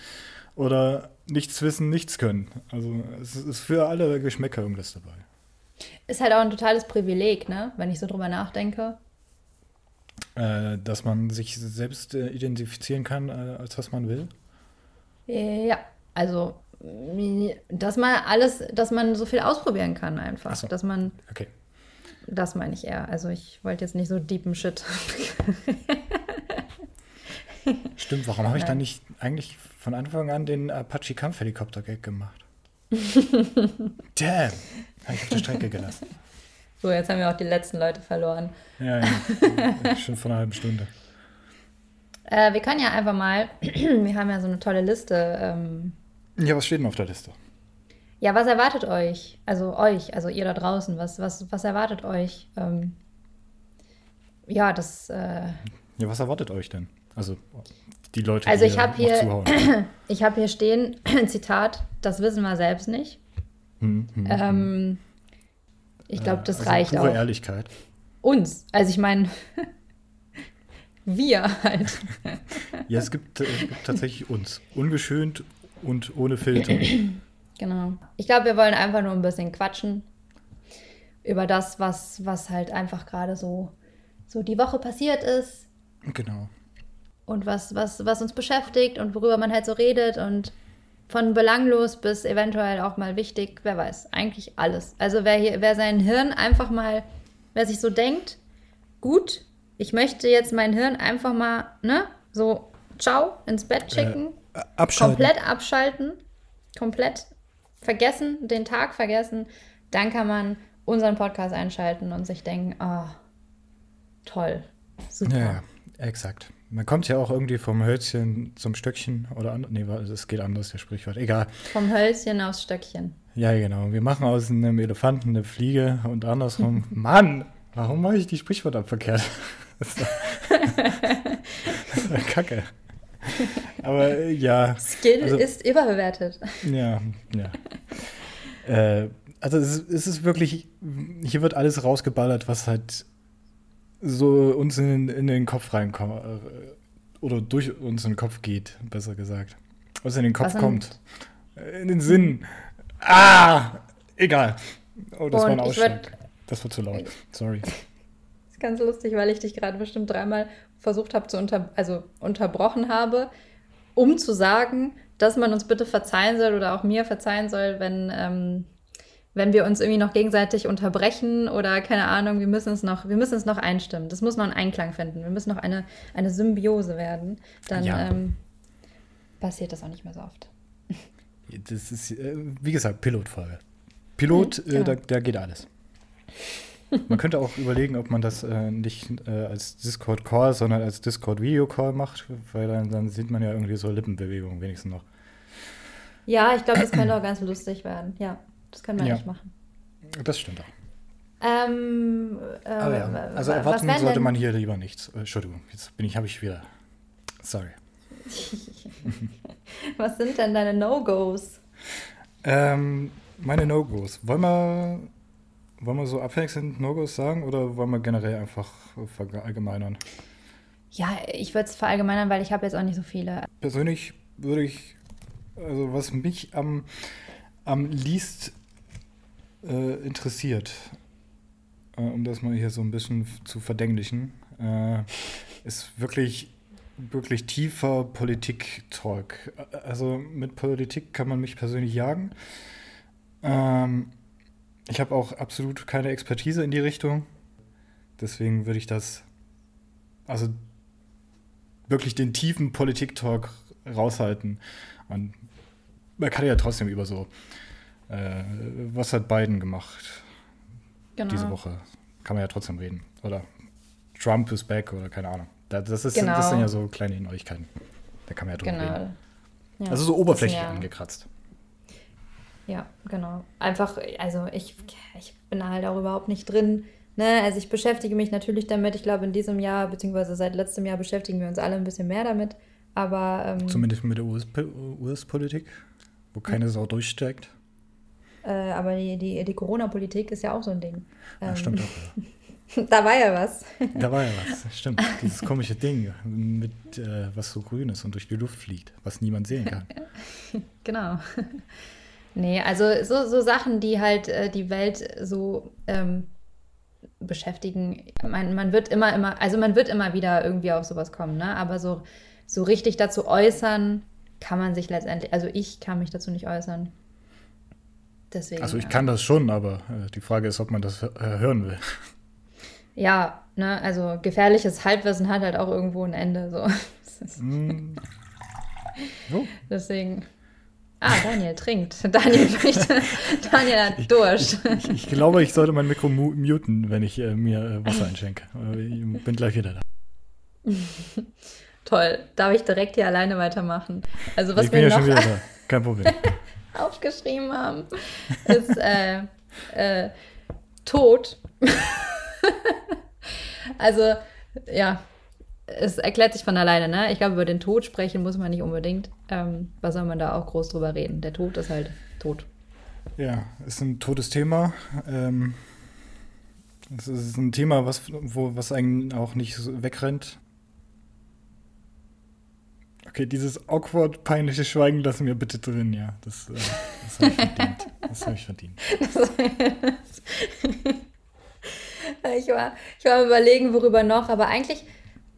oder nichts wissen, nichts können. Also es ist für alle Geschmäcker irgendwas dabei. Ist halt auch ein totales Privileg, ne? Wenn ich so drüber nachdenke. Äh, dass man sich selbst äh, identifizieren kann, äh, als was man will? Ja, also dass man alles, dass man so viel ausprobieren kann einfach. So. Dass man. Okay. Das meine ich eher. Also ich wollte jetzt nicht so deepen Shit. Stimmt, warum habe ich dann nicht eigentlich von Anfang an den Apache Kampfhelikopter-Gag gemacht? Damn! Habe ich auf der Strecke gelassen. So, jetzt haben wir auch die letzten Leute verloren. Ja, ja. schon vor einer halben Stunde. Äh, wir können ja einfach mal, wir haben ja so eine tolle Liste. Ähm, ja, was steht denn auf der Liste? Ja, was erwartet euch? Also euch, also ihr da draußen, was, was, was erwartet euch? Ähm, ja, das. Äh, ja, was erwartet euch denn? Also die Leute, also ich habe hier, ich habe hier stehen, Zitat, das wissen wir selbst nicht. Hm, hm, hm. ähm, ich glaube, das also reicht pure auch. Ehrlichkeit. Uns. Also ich meine, wir halt. ja, es gibt, es gibt tatsächlich uns. Ungeschönt und ohne Filter. genau. Ich glaube, wir wollen einfach nur ein bisschen quatschen über das, was, was halt einfach gerade so, so die Woche passiert ist. Genau und was, was, was uns beschäftigt und worüber man halt so redet und von belanglos bis eventuell auch mal wichtig, wer weiß, eigentlich alles. Also wer hier, wer sein Hirn einfach mal, wer sich so denkt, gut, ich möchte jetzt mein Hirn einfach mal, ne, so, ciao, ins Bett äh, schicken, äh, abschalten. komplett abschalten, komplett vergessen, den Tag vergessen, dann kann man unseren Podcast einschalten und sich denken, oh, toll, super. Ja, exakt. Man kommt ja auch irgendwie vom Hölzchen zum Stöckchen oder anders. Nee, es geht anders, der Sprichwort. Egal. Vom Hölzchen aufs Stöckchen. Ja, genau. Wir machen aus einem Elefanten eine Fliege und andersrum. Mann, warum mache ich die Sprichwörter verkehrt? Das ist, ist Kacke. Aber äh, ja. Skill also, ist überbewertet. Ja, ja. äh, also es es ist wirklich, hier wird alles rausgeballert, was halt so uns in, in den Kopf reinkommt. Äh, oder durch uns in den Kopf geht, besser gesagt. Was in den Kopf Was kommt. In den Sinn. Ah! Egal. Oh, das Und war ein Ausschlag. Das war zu laut. Sorry. Das ist ganz lustig, weil ich dich gerade bestimmt dreimal versucht habe zu unter, also unterbrochen habe, um zu sagen, dass man uns bitte verzeihen soll oder auch mir verzeihen soll, wenn ähm, wenn wir uns irgendwie noch gegenseitig unterbrechen oder keine Ahnung, wir müssen es noch, wir müssen es noch einstimmen. Das muss noch einen Einklang finden. Wir müssen noch eine, eine Symbiose werden. Dann ja. ähm, passiert das auch nicht mehr so oft. Das ist, äh, wie gesagt, Pilotfolge. Pilot, äh, da, da geht alles. Man könnte auch überlegen, ob man das äh, nicht äh, als Discord-Call, sondern als Discord-Video-Call macht, weil dann, dann, sieht man ja irgendwie so Lippenbewegungen wenigstens noch. Ja, ich glaube, das könnte auch ganz lustig werden. Ja, das können wir ja. nicht machen. Das stimmt auch. Ähm, äh, ja. Also erwarten sollte denn? man hier lieber nichts. Äh, Entschuldigung, jetzt bin ich, habe ich wieder. Sorry. was sind denn deine No-Gos? Ähm, meine No-Gos. Wollen wir wollen wir so abwechselnd No-Gos sagen oder wollen wir generell einfach verallgemeinern? Ja, ich würde es verallgemeinern, weil ich habe jetzt auch nicht so viele. Persönlich würde ich, also was mich am, am liest äh, interessiert, äh, um das mal hier so ein bisschen zu verdenklichen, äh, ist wirklich, wirklich tiefer Politik-Talk. Also mit Politik kann man mich persönlich jagen. Ähm, ich habe auch absolut keine Expertise in die Richtung. Deswegen würde ich das, also wirklich den tiefen Politik-Talk raushalten. Und man kann ja trotzdem über so, äh, was hat Biden gemacht genau. diese Woche? Kann man ja trotzdem reden. Oder Trump ist back oder keine Ahnung. Das, ist, genau. das sind ja so kleine Neuigkeiten. Da kann man ja drüber genau. reden. Ja, also so oberflächlich ja angekratzt. Ja, genau. Einfach, also ich, ich bin halt auch überhaupt nicht drin. Ne? Also ich beschäftige mich natürlich damit. Ich glaube, in diesem Jahr, beziehungsweise seit letztem Jahr beschäftigen wir uns alle ein bisschen mehr damit. Aber ähm, Zumindest mit der US-Politik, wo keine hm. Sau durchsteigt. Äh, aber die, die, die Corona-Politik ist ja auch so ein Ding. Ja, ähm, stimmt auch. da war ja was. Da war ja was, stimmt. Dieses komische Ding, mit, äh, was so grün ist und durch die Luft fliegt, was niemand sehen kann. genau. Nee, also so, so Sachen, die halt äh, die Welt so ähm, beschäftigen. Man, man wird immer, immer, also man wird immer wieder irgendwie auf sowas kommen, ne? Aber so, so richtig dazu äußern, kann man sich letztendlich, also ich kann mich dazu nicht äußern. Deswegen, also ich kann das schon, aber äh, die Frage ist, ob man das äh, hören will. Ja, ne, also gefährliches Halbwissen hat halt auch irgendwo ein Ende. So. Mm. Oh. Deswegen. Ah, Daniel trinkt. Daniel möchte. Daniel hat Durst. Ich, ich, glaube, ich sollte mein Mikro muten, wenn ich äh, mir äh, Wasser einschenke. Ich bin gleich wieder da. Toll. Darf ich direkt hier alleine weitermachen? Also, was ich bin wir ja noch schon wieder da. Kein Problem. aufgeschrieben haben, ist äh, äh, Tod. also, ja, es erklärt sich von alleine, ne? Ich glaube, über den Tod sprechen muss man nicht unbedingt. Ähm, was soll man da auch groß drüber reden? Der Tod ist halt tot. Ja, ist ein totes Thema. Ähm, es ist ein Thema, was, wo, was einen auch nicht so wegrennt. Okay, dieses awkward, peinliche Schweigen lassen wir bitte drin, ja. Das, äh, das habe ich verdient. Das habe ich verdient. ich, war, ich war überlegen, worüber noch, aber eigentlich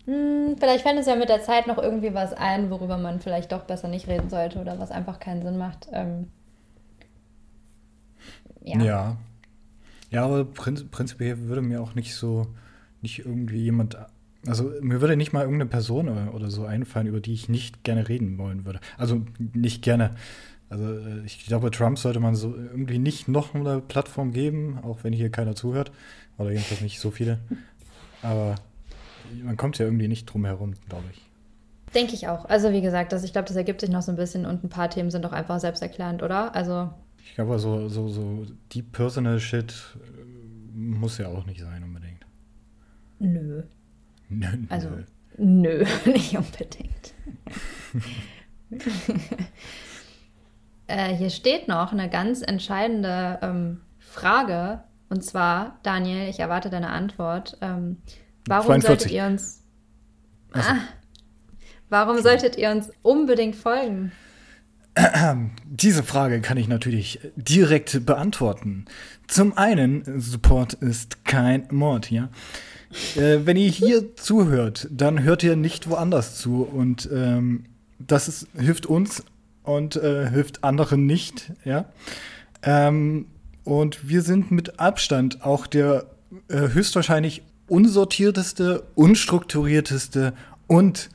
hm, vielleicht fällt es ja mit der Zeit noch irgendwie was ein, worüber man vielleicht doch besser nicht reden sollte oder was einfach keinen Sinn macht. Ähm, ja. ja. Ja, aber prinzip prinzipiell würde mir auch nicht so, nicht irgendwie jemand, also mir würde nicht mal irgendeine Person oder, so einfallen, über die ich nicht gerne reden wollen würde. Also nicht gerne. Also äh, ich glaube, Trump sollte man so irgendwie nicht noch eine Plattform geben, auch wenn hier keiner zuhört. Oder jedenfalls nicht so viele. Aber man kommt ja irgendwie nicht drum herum, glaube ich. Denke ich auch. Also wie gesagt, das, ich glaube, das ergibt sich noch so ein bisschen und ein paar Themen sind doch einfach selbsterklärend, oder? Also. Ich glaube, so, so, so Deep Personal Shit äh, muss ja auch nicht sein unbedingt. Nö. Nö. Also, nö, nicht unbedingt. äh, hier steht noch eine ganz entscheidende ähm, Frage. Und zwar, Daniel, ich erwarte deine Antwort. Ähm, Warum 42. solltet ihr uns. Ah, warum solltet ihr uns unbedingt folgen? Diese Frage kann ich natürlich direkt beantworten. Zum einen, Support ist kein Mord, ja. Äh, wenn ihr hier zuhört, dann hört ihr nicht woanders zu und ähm, das ist, hilft uns und äh, hilft anderen nicht, ja. Ähm, und wir sind mit Abstand auch der äh, höchstwahrscheinlich unsortierteste, unstrukturierteste und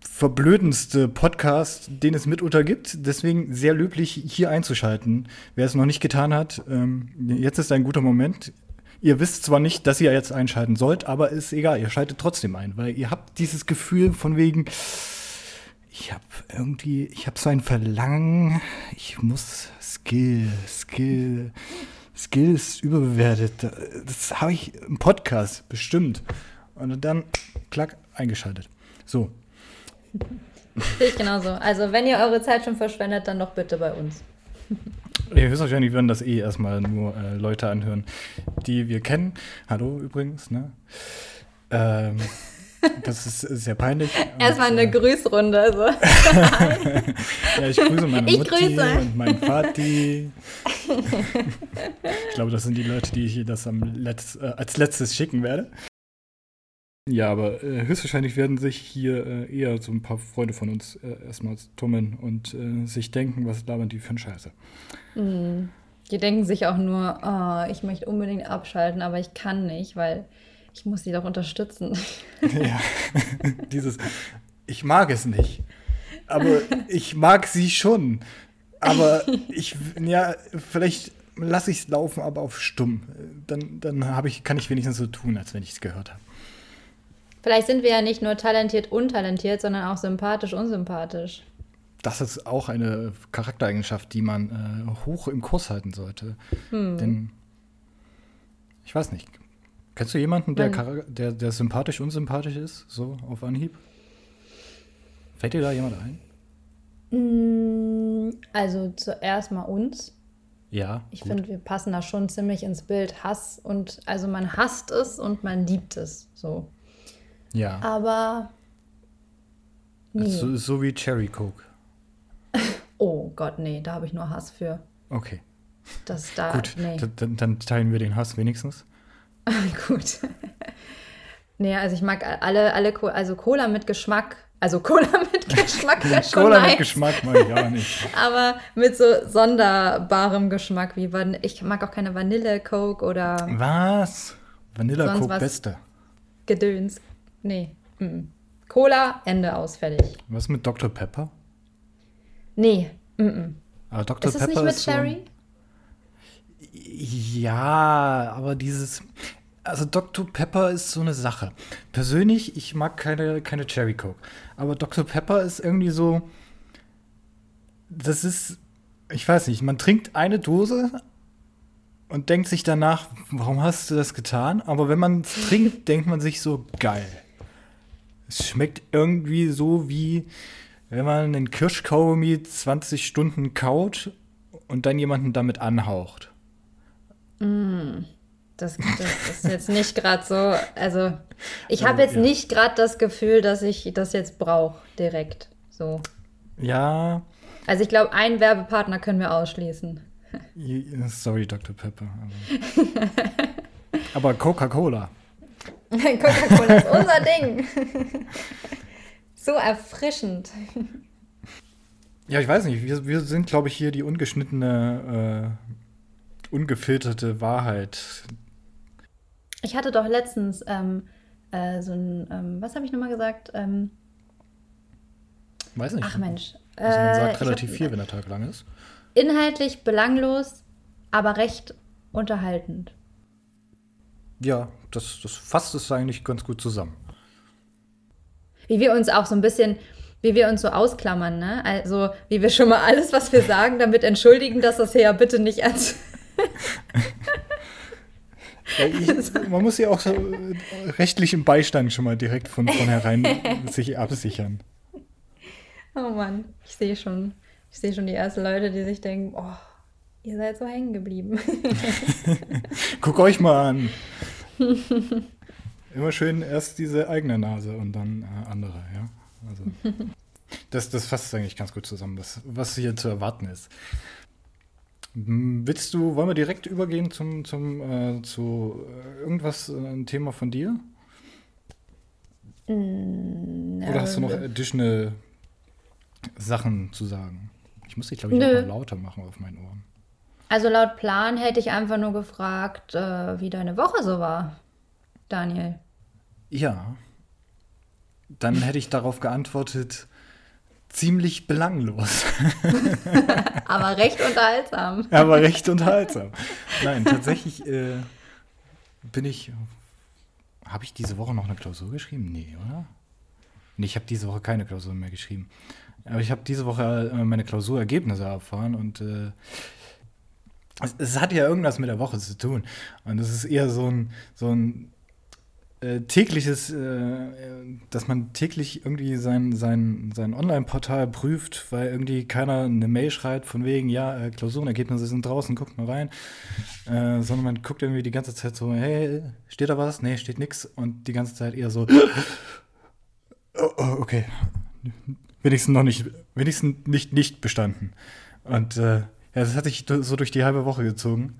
verblödendste Podcast, den es mitunter gibt. Deswegen sehr löblich, hier einzuschalten. Wer es noch nicht getan hat, ähm, jetzt ist ein guter Moment. Ihr wisst zwar nicht, dass ihr jetzt einschalten sollt, aber ist egal, ihr schaltet trotzdem ein, weil ihr habt dieses Gefühl von wegen, ich habe irgendwie, ich habe so ein Verlangen, ich muss Skill, Skill, Skill ist überbewertet. Das habe ich im Podcast, bestimmt. Und dann, klack, eingeschaltet. So. Sehe ich genauso. Also, wenn ihr eure Zeit schon verschwendet, dann doch bitte bei uns. Ja, höchstwahrscheinlich würden das eh erstmal nur äh, Leute anhören, die wir kennen. Hallo übrigens, ne? Ähm, das ist sehr peinlich. Erstmal eine äh, Grüßrunde. Also. ja, ich grüße meine ich Mutti grüße. und meinen Vati. ich glaube, das sind die Leute, die ich das am Letz-, äh, als letztes schicken werde. Ja, aber äh, höchstwahrscheinlich werden sich hier äh, eher so ein paar Freunde von uns äh, erstmal tummeln und äh, sich denken, was labern die für ein Scheiße. Mm. Die denken sich auch nur, oh, ich möchte unbedingt abschalten, aber ich kann nicht, weil ich muss sie doch unterstützen. ja, dieses, ich mag es nicht, aber ich mag sie schon. Aber ich, ja, vielleicht lasse ich es laufen, aber auf stumm. Dann, dann ich, kann ich wenigstens so tun, als wenn ich es gehört habe. Vielleicht sind wir ja nicht nur talentiert, untalentiert, sondern auch sympathisch, unsympathisch. Das ist auch eine Charaktereigenschaft, die man äh, hoch im Kurs halten sollte. Hm. Denn, ich weiß nicht, kennst du jemanden, der, der, der sympathisch, unsympathisch ist, so auf Anhieb? Fällt dir da jemand ein? Mm, also zuerst mal uns. Ja. Ich finde, wir passen da schon ziemlich ins Bild. Hass und also man hasst es und man liebt es. So. Ja. Aber. Nee. So, so wie Cherry Coke. oh Gott, nee, da habe ich nur Hass für. Okay. Das da. Gut, nee. dann, dann teilen wir den Hass wenigstens. Gut. nee, also ich mag alle, alle, also Cola mit Geschmack. Also Cola mit Geschmack wäre schon Cola nice. mit Geschmack mag ich auch nicht. Aber mit so sonderbarem Geschmack wie Van ich mag auch keine Vanille Coke oder Was? Vanilla Coke beste. Gedöns. Nee. Mm. Cola, Ende aus, fertig. Was mit Dr. Pepper? Nee. Mm Aber Dr. ist Pepper es nicht mit ist Cherry? So, ja, aber dieses. Also Dr. Pepper ist so eine Sache. Persönlich, ich mag keine, keine Cherry Coke. Aber Dr. Pepper ist irgendwie so. Das ist. Ich weiß nicht, man trinkt eine Dose und denkt sich danach, warum hast du das getan? Aber wenn man es trinkt, denkt man sich so, geil. Es schmeckt irgendwie so wie, wenn man einen Kirschkaugummi 20 Stunden kaut und dann jemanden damit anhaucht. Mm, das, das ist jetzt nicht gerade so. Also, ich habe jetzt ja. nicht gerade das Gefühl, dass ich das jetzt brauche, direkt. So. Ja. Also, ich glaube, einen Werbepartner können wir ausschließen. Sorry, Dr. Pepper. Aber Coca-Cola. Coca-Cola ist unser Ding. so erfrischend. Ja, ich weiß nicht. Wir, wir sind, glaube ich, hier die ungeschnittene, äh, ungefilterte Wahrheit. Ich hatte doch letztens ähm, äh, so ein, ähm, was habe ich nochmal gesagt? Ähm, weiß nicht. Ach Mensch. Also man sagt äh, relativ hab, viel, wenn der Tag lang ist. Inhaltlich belanglos, aber recht unterhaltend. Ja, das, das fasst es eigentlich ganz gut zusammen. Wie wir uns auch so ein bisschen, wie wir uns so ausklammern, ne? Also, wie wir schon mal alles, was wir sagen, damit entschuldigen, dass das hier ja bitte nicht ernst. ja, ich, man muss ja auch so äh, rechtlichen Beistand schon mal direkt von vornherein sich absichern. Oh Mann, ich sehe schon, ich sehe schon die ersten Leute, die sich denken, oh, ihr seid so hängen geblieben. Guck euch mal an. Immer schön erst diese eigene Nase und dann äh, andere, ja. Also, das, das fasst eigentlich ganz gut zusammen, das, was hier zu erwarten ist. Willst du, wollen wir direkt übergehen zum, zum, äh, zu äh, irgendwas, äh, ein Thema von dir? Mm, Oder hast du noch additional Sachen zu sagen? Ich muss dich, glaube ich, auch mal lauter machen auf meinen Ohren. Also laut Plan hätte ich einfach nur gefragt, äh, wie deine Woche so war, Daniel. Ja. dann hätte ich darauf geantwortet, ziemlich belanglos. Aber recht unterhaltsam. Aber recht unterhaltsam. Nein, tatsächlich äh, bin ich. Habe ich diese Woche noch eine Klausur geschrieben? Nee, oder? Nee, ich habe diese Woche keine Klausur mehr geschrieben. Aber ich habe diese Woche äh, meine Klausurergebnisse erfahren und äh, es, es, hat ja irgendwas mit der Woche zu tun. Und es ist eher so ein, so ein äh, tägliches, äh, dass man täglich irgendwie sein, sein, sein Online-Portal prüft, weil irgendwie keiner eine Mail schreibt von wegen, ja, äh, Klausurenergebnisse sind draußen, guckt mal rein. Äh, sondern man guckt irgendwie die ganze Zeit so, hey, steht da was? Nee, steht nix. Und die ganze Zeit eher so, oh, oh, okay, wenigstens noch nicht, wenigstens nicht nicht bestanden. Und äh, ja, das hat sich so durch die halbe Woche gezogen,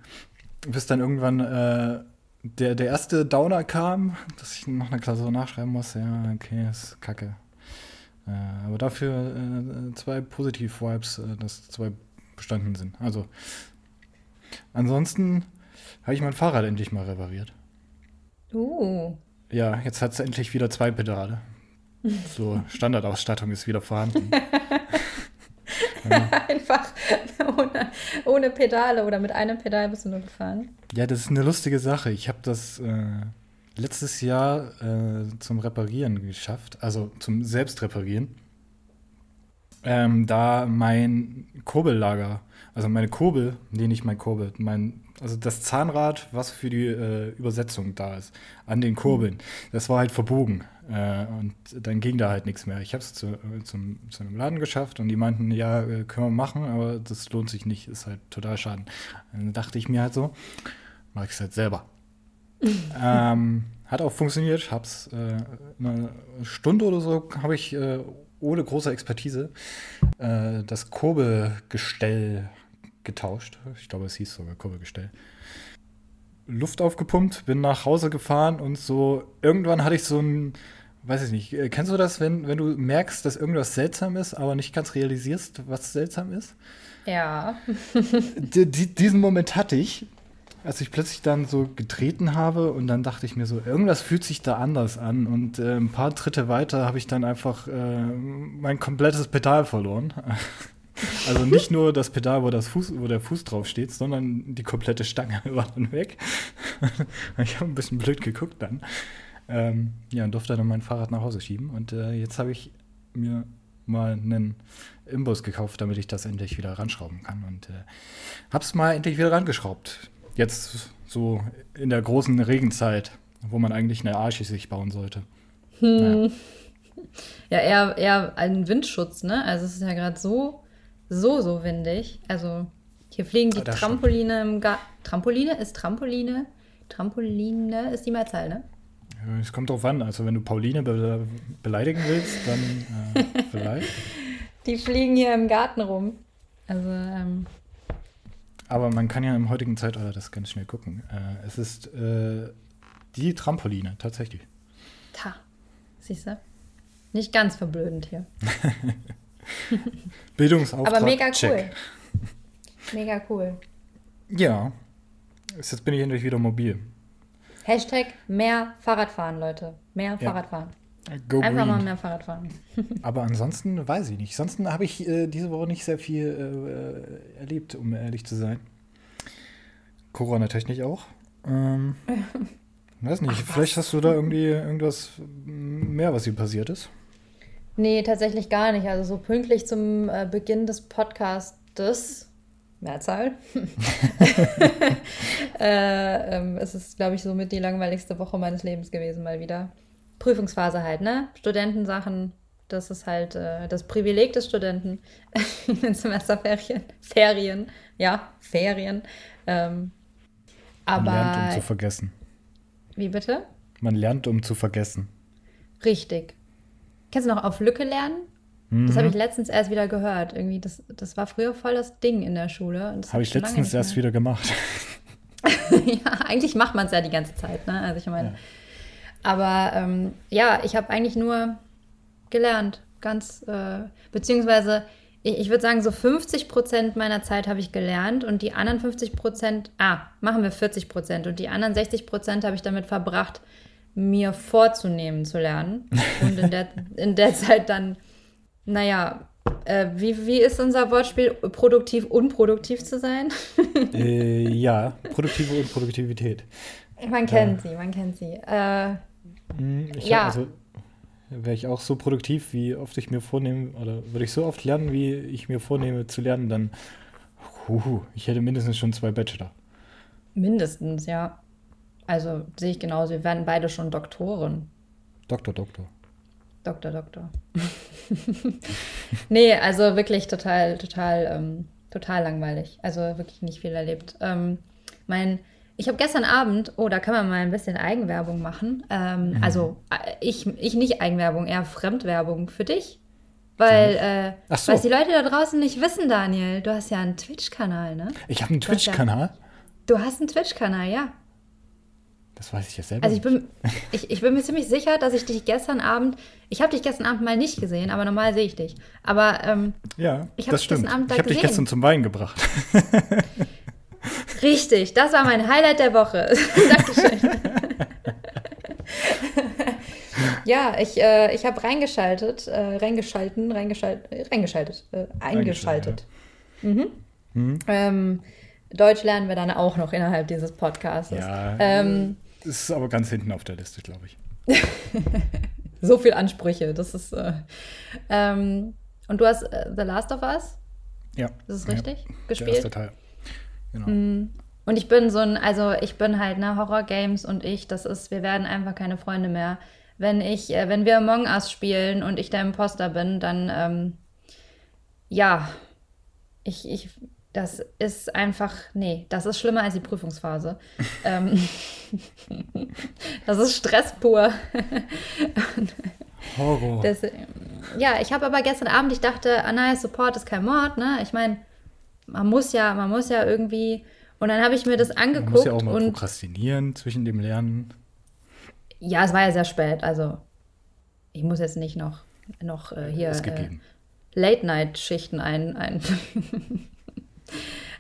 bis dann irgendwann äh, der, der erste Downer kam, dass ich noch eine Klausur nachschreiben muss. Ja, okay, ist kacke. Äh, aber dafür äh, zwei Positiv-Vibes, äh, dass zwei bestanden sind. Also, ansonsten habe ich mein Fahrrad endlich mal repariert. Uh. Ja, jetzt hat es endlich wieder zwei Pedale. So, Standardausstattung ist wieder vorhanden. Einfach ohne, ohne, Pedale oder mit einem Pedal bist du nur gefahren. Ja, das ist eine lustige Sache. Ich habe das äh, letztes Jahr äh, zum Reparieren geschafft, also zum Selbstreparieren. Ähm, da mein Kurbellager, also meine Kurbel, nee, nicht mein Kurbel, mein, also das Zahnrad, was für die äh, Übersetzung da ist, an den Kurbeln, das war halt verbogen. Äh, und dann ging da halt nichts mehr. Ich habe es zu, äh, zum, zu einem Laden geschafft und die meinten, ja, äh, können wir machen, aber das lohnt sich nicht, ist halt total schaden. Dann dachte ich mir halt so, mache ich es halt selber. ähm, hat auch funktioniert, hab's äh, eine Stunde oder so habe ich äh, ohne große Expertise das Kurbelgestell getauscht. Ich glaube, es hieß sogar Kurbelgestell. Luft aufgepumpt, bin nach Hause gefahren und so irgendwann hatte ich so ein weiß ich nicht, äh, kennst du das, wenn, wenn du merkst, dass irgendwas seltsam ist, aber nicht ganz realisierst, was seltsam ist? Ja. Diesen Moment hatte ich, als ich plötzlich dann so getreten habe und dann dachte ich mir so, irgendwas fühlt sich da anders an und äh, ein paar Tritte weiter habe ich dann einfach äh, mein komplettes Pedal verloren. Also nicht nur das Pedal, wo, das Fuß, wo der Fuß drauf steht, sondern die komplette Stange war dann weg. ich habe ein bisschen blöd geguckt dann. Ähm, ja, und durfte dann mein Fahrrad nach Hause schieben. Und äh, jetzt habe ich mir mal einen Imbus gekauft, damit ich das endlich wieder ranschrauben kann. Und äh, habe es mal endlich wieder rangeschraubt. Jetzt so in der großen Regenzeit, wo man eigentlich eine Arche sich bauen sollte. Hm. Naja. Ja, eher, eher ein Windschutz, ne? Also es ist ja gerade so, so, so windig. Also hier fliegen die ah, Trampoline im Garten. Trampoline ist Trampoline. Trampoline ist die Mehrzahl, ne? Es kommt drauf an. Also, wenn du Pauline be beleidigen willst, dann äh, vielleicht. Die fliegen hier im Garten rum. Also, ähm. Aber man kann ja im heutigen Zeitalter das ganz schnell gucken. Äh, es ist äh, die Trampoline, tatsächlich. Ta. Siehst du? Nicht ganz verblödend hier. Bildungsauftrag. Aber mega check. cool. Mega cool. Ja. Jetzt bin ich endlich wieder mobil. Hashtag mehr Fahrradfahren, Leute. Mehr ja. Fahrradfahren. Go Einfach green. mal mehr Fahrrad fahren. Aber ansonsten weiß ich nicht. Ansonsten habe ich äh, diese Woche nicht sehr viel äh, erlebt, um ehrlich zu sein. Corona-technisch auch. Ähm, weiß nicht, Ach, vielleicht hast du da irgendwie irgendwas mehr, was hier passiert ist. Nee, tatsächlich gar nicht. Also so pünktlich zum äh, Beginn des Podcastes Mehrzahl. äh, ähm, es ist, glaube ich, somit die langweiligste Woche meines Lebens gewesen, mal wieder. Prüfungsphase halt, ne? Studentensachen, das ist halt äh, das Privileg des Studenten in den Semesterferien. Ferien, ja, Ferien. Ähm, aber. Man lernt, um zu vergessen. Wie bitte? Man lernt, um zu vergessen. Richtig. Kennst du noch auf Lücke lernen? Das habe ich mhm. letztens erst wieder gehört. Irgendwie, das, das war früher voll das Ding in der Schule. Habe ich letztens erst wieder gemacht. ja, eigentlich macht man es ja die ganze Zeit. Ne? Also ich meine, ja. aber ähm, ja, ich habe eigentlich nur gelernt, ganz äh, beziehungsweise ich, ich würde sagen, so 50 Prozent meiner Zeit habe ich gelernt und die anderen 50 Prozent, ah, machen wir 40 Prozent und die anderen 60 Prozent habe ich damit verbracht, mir vorzunehmen zu lernen und in der, in der Zeit dann, naja, äh, wie, wie ist unser Wortspiel? Produktiv, unproduktiv zu sein? äh, ja, produktive Unproduktivität. Man kennt äh, sie, man kennt sie. Äh, hm, ich ja. Also, wäre ich auch so produktiv, wie oft ich mir vornehme, oder würde ich so oft lernen, wie ich mir vornehme zu lernen, dann, huhu, ich hätte mindestens schon zwei Bachelor. Mindestens, ja. Also sehe ich genauso. Wir werden beide schon Doktoren. Doktor, Doktor. Doktor, Doktor. nee, also wirklich total, total, ähm, total langweilig. Also wirklich nicht viel erlebt. Ähm, mein, ich habe gestern Abend, oh, da kann man mal ein bisschen Eigenwerbung machen. Ähm, mhm. Also äh, ich, ich nicht Eigenwerbung, eher Fremdwerbung für dich. Weil, äh, so. was die Leute da draußen nicht wissen, Daniel, du hast ja einen Twitch-Kanal, ne? Ich habe einen Twitch-Kanal? Du hast einen Twitch-Kanal, ja. Das weiß ich ja selber. Also ich bin, ich, ich bin mir ziemlich sicher, dass ich dich gestern Abend, ich habe dich gestern Abend mal nicht gesehen, aber normal sehe ich dich. Aber ähm, ja, ich das stimmt. Gestern Abend da ich habe dich gestern zum Wein gebracht. Richtig, das war mein Highlight der Woche. Dankeschön. ja, ich, äh, ich habe reingeschaltet, äh, reingeschalten, reingeschaltet, reingeschaltet, äh, eingeschaltet. Mhm. Mhm. Ähm, Deutsch lernen wir dann auch noch innerhalb dieses Podcasts. Ja, ähm, ist aber ganz hinten auf der Liste, glaube ich. so viel Ansprüche, das ist. Äh, ähm, und du hast äh, The Last of Us? Ja. Das ist richtig? Ja, gespielt? Der erste Teil. Genau. Mm. Und ich bin so ein, also ich bin halt, ne, Horror-Games und ich, das ist, wir werden einfach keine Freunde mehr. Wenn ich, äh, wenn wir Among Us spielen und ich der Imposter bin, dann, ähm, ja, ich, ich das ist einfach, nee, das ist schlimmer als die Prüfungsphase. ähm, das ist Stress pur. Horror. Das, ja, ich habe aber gestern Abend, ich dachte, Anaya Support ist kein Mord, ne? Ich meine, man muss ja, man muss ja irgendwie. Und dann habe ich mir das angeguckt. Man muss ja auch mal und, prokrastinieren zwischen dem Lernen. Ja, es war ja sehr spät. Also, ich muss jetzt nicht noch, noch äh, hier äh, Late-Night-Schichten ein, ein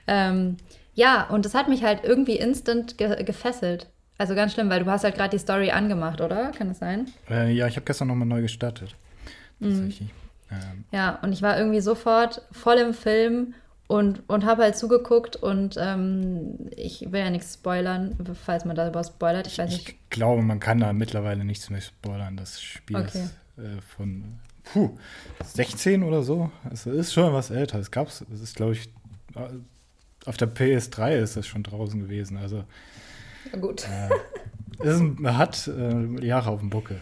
ähm, ja, und das hat mich halt irgendwie instant ge gefesselt. Also ganz schlimm, weil du hast halt gerade die Story angemacht, oder? Kann das sein? Äh, ja, ich habe gestern nochmal neu gestartet. Mhm. Tatsächlich. Ähm. Ja, und ich war irgendwie sofort voll im Film und, und habe halt zugeguckt und ähm, ich will ja nichts spoilern, falls man darüber spoilert. Ich weiß nicht. Ich glaube, man kann da mittlerweile nichts mehr spoilern. Das Spiel okay. ist äh, von puh, 16 oder so. Es ist schon was älter. Es gab es, ist, glaube ich, auf der PS3 ist das schon draußen gewesen. Also ja, gut. Äh, ist, hat äh, Jahre auf dem Buckel.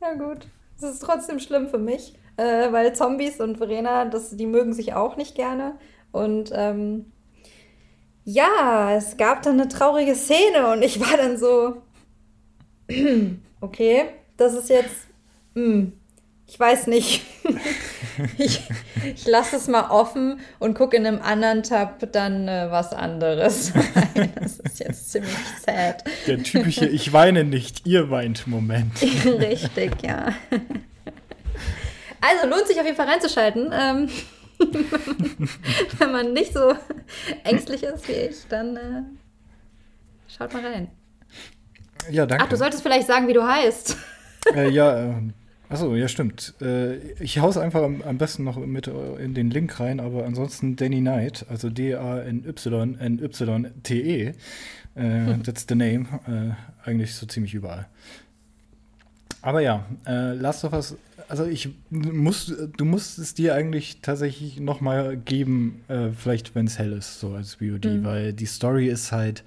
Ja gut. Das ist trotzdem schlimm für mich, äh, weil Zombies und Verena, das, die mögen sich auch nicht gerne. Und ähm, ja, es gab dann eine traurige Szene und ich war dann so, okay, das ist jetzt, mh, hm, ich weiß nicht. ich ich lasse es mal offen und gucke in einem anderen Tab dann äh, was anderes. das ist jetzt ziemlich sad. Der typische Ich weine nicht, ihr weint Moment. Richtig, ja. Also lohnt sich auf jeden Fall reinzuschalten. Ähm, wenn man nicht so ängstlich ist wie ich, dann äh, schaut mal rein. Ja, danke. Ach, du solltest vielleicht sagen, wie du heißt. Äh, ja, äh, Achso, ja, stimmt. Äh, ich hau's einfach am, besten noch mit in den Link rein, aber ansonsten Danny Knight, also D-A-N-Y-N-Y-T-E, äh, that's the name, äh, eigentlich so ziemlich überall. Aber ja, äh, Last of Us, also ich muss, du musst es dir eigentlich tatsächlich noch mal geben, äh, vielleicht wenn es hell ist, so als VOD, mhm. weil die Story ist halt,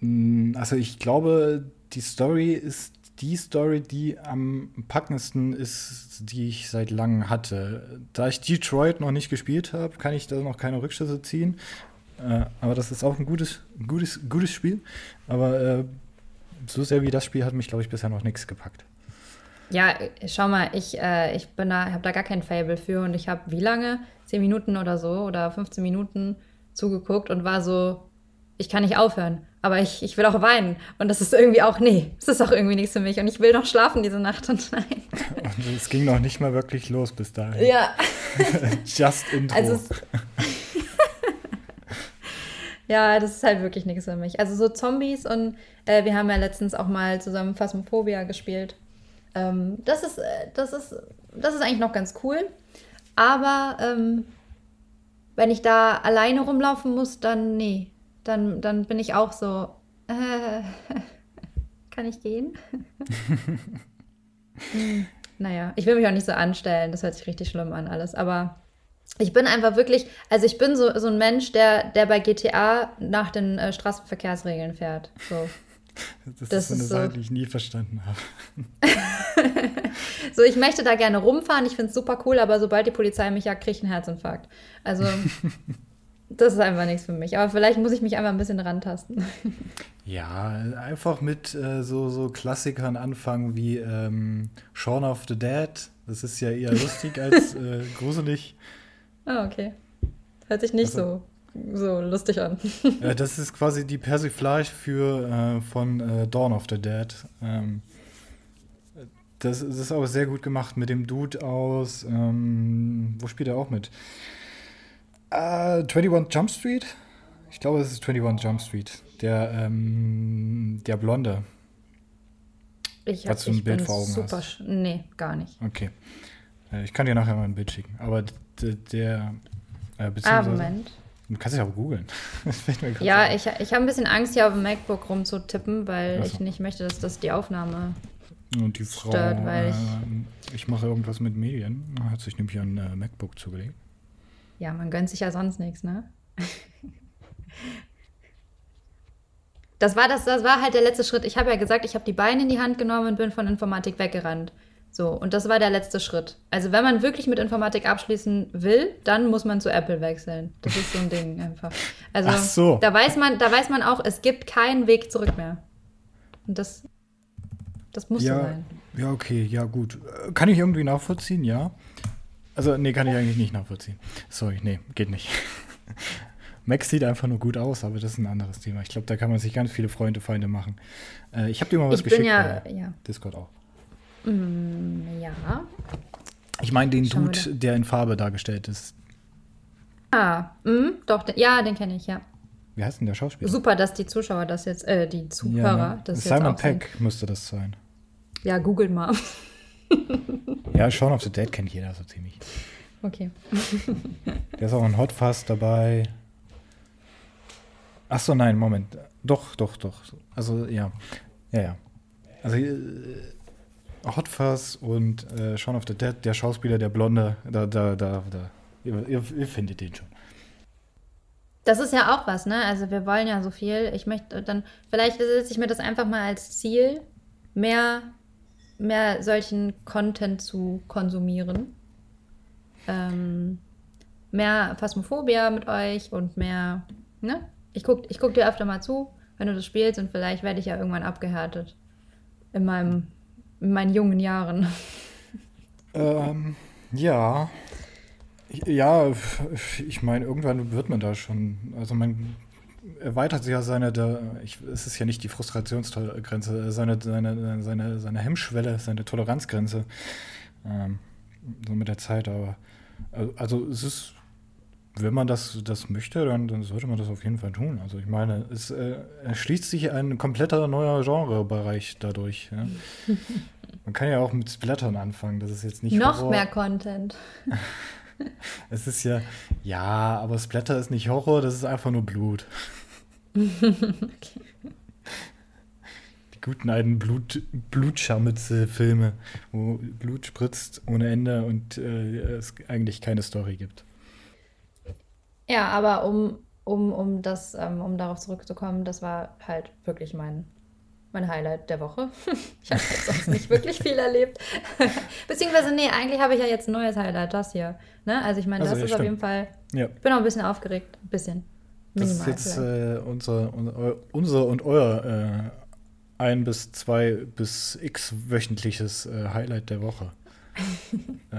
mh, mm, also ich glaube, die Story ist die Story, die am packendsten ist, die ich seit langem hatte. Da ich Detroit noch nicht gespielt habe, kann ich da noch keine Rückschlüsse ziehen. Äh, aber das ist auch ein gutes, gutes, gutes Spiel. Aber äh, so sehr wie das Spiel hat mich, glaube ich, bisher noch nichts gepackt. Ja, schau mal, ich, äh, ich da, habe da gar kein Fable für und ich habe wie lange? Zehn Minuten oder so oder 15 Minuten zugeguckt und war so, ich kann nicht aufhören aber ich, ich will auch weinen. Und das ist irgendwie auch, nee, es ist auch irgendwie nichts für mich. Und ich will noch schlafen diese Nacht und nein. Und es ging noch nicht mal wirklich los bis dahin. Ja. Just Intro. Also Ja, das ist halt wirklich nichts für mich. Also so Zombies und äh, wir haben ja letztens auch mal zusammen Phasmophobia gespielt. Ähm, das ist, äh, das ist, das ist eigentlich noch ganz cool. Aber ähm, wenn ich da alleine rumlaufen muss, dann nee. Dann, dann bin ich auch so. Äh, kann ich gehen? hm, naja, ich will mich auch nicht so anstellen. Das hört sich richtig schlimm an, alles. Aber ich bin einfach wirklich, also ich bin so, so ein Mensch, der, der bei GTA nach den äh, Straßenverkehrsregeln fährt. So. Das, das, ist eine ist Sache, so. die ich nie verstanden habe. so, ich möchte da gerne rumfahren, ich finde es super cool, aber sobald die Polizei mich jagt, kriege ich einen Herzinfarkt. Also, das ist einfach nichts für mich. Aber vielleicht muss ich mich einfach ein bisschen rantasten. Ja, einfach mit äh, so, so Klassikern anfangen wie ähm, Shaun of the Dead. Das ist ja eher lustig als äh, gruselig. Ah, okay. Hört sich nicht also, so, so lustig an. ja, das ist quasi die Persiflage für, äh, von äh, Dawn of the Dead. Ähm, das, das, ist aber sehr gut gemacht mit dem Dude aus. Ähm, wo spielt er auch mit? Uh, äh, 21 Jump Street? Ich glaube, es ist 21 Jump Street. Der, ähm, der Blonde. Ich, hab, du ein Bild vor Augen super. Hast. Nee, gar nicht. Okay. Äh, ich kann dir nachher mal ein Bild schicken. Aber der. Äh, ah, Moment. Du kannst dich auch googeln. ja, ich, ich habe ein bisschen Angst, hier auf dem MacBook rumzutippen, weil also. ich nicht möchte, dass das die Aufnahme Und die Frau, stört, weil ich, äh, ich mache irgendwas mit Medien. Hat sich nämlich ein äh, MacBook zugelegt. Ja, man gönnt sich ja sonst nichts, ne? das war das, das war halt der letzte Schritt. Ich habe ja gesagt, ich habe die Beine in die Hand genommen und bin von Informatik weggerannt. So, und das war der letzte Schritt. Also, wenn man wirklich mit Informatik abschließen will, dann muss man zu Apple wechseln. Das ist so ein Ding einfach. Also, Ach so. da weiß man, da weiß man auch, es gibt keinen Weg zurück mehr. Und das, das muss ja, so sein. Ja, okay, ja, gut. Kann ich irgendwie nachvollziehen, ja. Also, nee, kann ich eigentlich nicht nachvollziehen. Sorry, nee, geht nicht. Max sieht einfach nur gut aus, aber das ist ein anderes Thema. Ich glaube, da kann man sich ganz viele Freunde, Feinde machen. Äh, ich habe dir mal was ich geschickt. Bin ja, ja. Discord auch. Mm, ja. Ich meine den Schauen Dude, der in Farbe dargestellt ist. Ah, mh, doch, ja, den kenne ich, ja. Wie heißt denn der Schauspieler? Super, dass die Zuschauer das jetzt, äh, die Zuhörer ja, ne? das Simon jetzt Peck sehen. müsste das sein. Ja, google mal. Ja, Shaun of the Dead kennt jeder so ziemlich. Okay. der ist auch ein Hot Fuzz dabei. Ach so, nein, Moment. Doch, doch, doch. Also, ja. Ja, ja. Also, äh, Hot Fuzz und äh, Shaun of the Dead, der Schauspieler, der Blonde, da, da, da, da. Ihr, ihr, ihr, findet den schon. Das ist ja auch was, ne? Also wir wollen ja so viel. Ich möchte dann, vielleicht setze ich mir das einfach mal als Ziel, mehr, mehr solchen Content zu konsumieren. Ähm, mehr Phasmophobia mit euch und mehr, ne? Ich gucke ich guck dir öfter mal zu, wenn du das spielst und vielleicht werde ich ja irgendwann abgehärtet in meinem in meinen jungen Jahren? Ähm, ja. Ja, ich meine, irgendwann wird man da schon. Also man erweitert sich ja seine, der, ich, es ist ja nicht die Frustrationsgrenze, seine, seine, seine, seine Hemmschwelle, seine Toleranzgrenze. Ähm, so mit der Zeit, aber also es ist wenn man das, das möchte, dann, dann sollte man das auf jeden Fall tun. Also ich meine, es äh, erschließt sich ein kompletter neuer Genrebereich dadurch. Ja? man kann ja auch mit Splattern anfangen. Das ist jetzt nicht noch Horror. mehr Content. es ist ja, ja, aber Splatter ist nicht Horror, das ist einfach nur Blut. okay. Die guten alten Blut, Blutscharmütze-Filme, wo Blut spritzt ohne Ende und äh, es eigentlich keine Story gibt. Ja, aber um, um, um das, ähm, um darauf zurückzukommen, das war halt wirklich mein, mein Highlight der Woche. ich habe jetzt sonst nicht wirklich viel erlebt. Beziehungsweise, nee, eigentlich habe ich ja jetzt ein neues Highlight, das hier. Ne? Also ich meine, also, das ja, ist stimmt. auf jeden Fall. Ja. Ich bin auch ein bisschen aufgeregt. Ein bisschen. Minimal das ist jetzt äh, unser, unser und euer äh, ein bis zwei bis x wöchentliches äh, Highlight der Woche.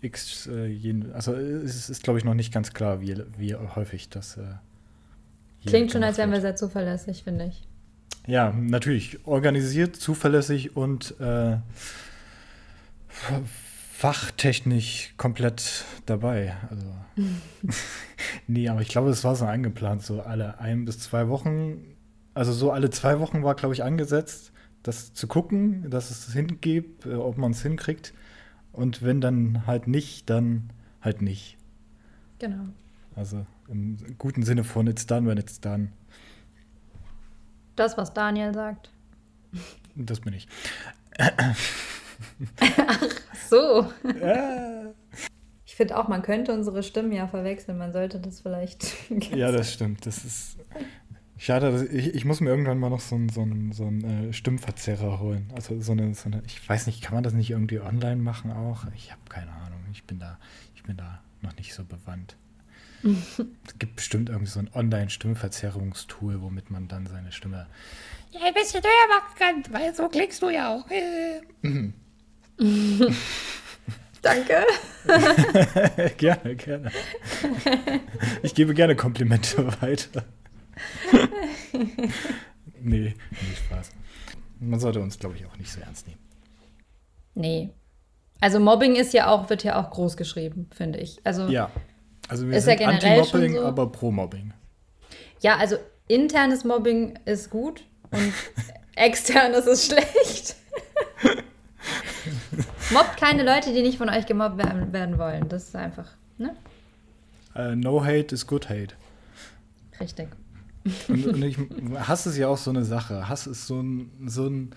X, äh, jeden, also es ist, glaube ich, noch nicht ganz klar, wie, wie häufig das. Äh, Klingt schon, als wären wir sehr zuverlässig, finde ich. Ja, natürlich. Organisiert, zuverlässig und äh, fachtechnisch komplett dabei. Also. nee, aber ich glaube, es war so eingeplant, so alle ein bis zwei Wochen. Also so alle zwei Wochen war, glaube ich, angesetzt, das zu gucken, dass es hingeht, äh, ob man es hinkriegt. Und wenn dann halt nicht, dann halt nicht. Genau. Also im guten Sinne von it's done when it's done. Das, was Daniel sagt. Das bin ich. Ach so. Ich finde auch, man könnte unsere Stimmen ja verwechseln. Man sollte das vielleicht. ja, das stimmt. Das ist. Schade, ich, ich muss mir irgendwann mal noch so einen so so ein, äh, Stimmverzerrer holen. Also so eine, so eine, ich weiß nicht, kann man das nicht irgendwie online machen auch? Ich habe keine Ahnung. Ich bin da, ich bin da noch nicht so bewandt. Es gibt bestimmt irgendwie so ein Online-Stimmverzerrungstool, womit man dann seine Stimme ja, ein bisschen höher machen kann, weil so klingst du ja auch. Danke. gerne, gerne. Ich gebe gerne Komplimente weiter. nee, nee, Spaß. Man sollte uns, glaube ich, auch nicht so ernst nehmen. Nee. Also Mobbing ist ja auch, wird ja auch groß geschrieben, finde ich. Also ja. Also wir ist sind ja Anti-Mobbing, so. aber pro-Mobbing. Ja, also internes Mobbing ist gut und externes ist schlecht. Mobbt keine Leute, die nicht von euch gemobbt werden, werden wollen. Das ist einfach, ne? Uh, no hate is good hate. Richtig. Und, und ich, Hass ist ja auch so eine Sache. Hass ist so ein, so ein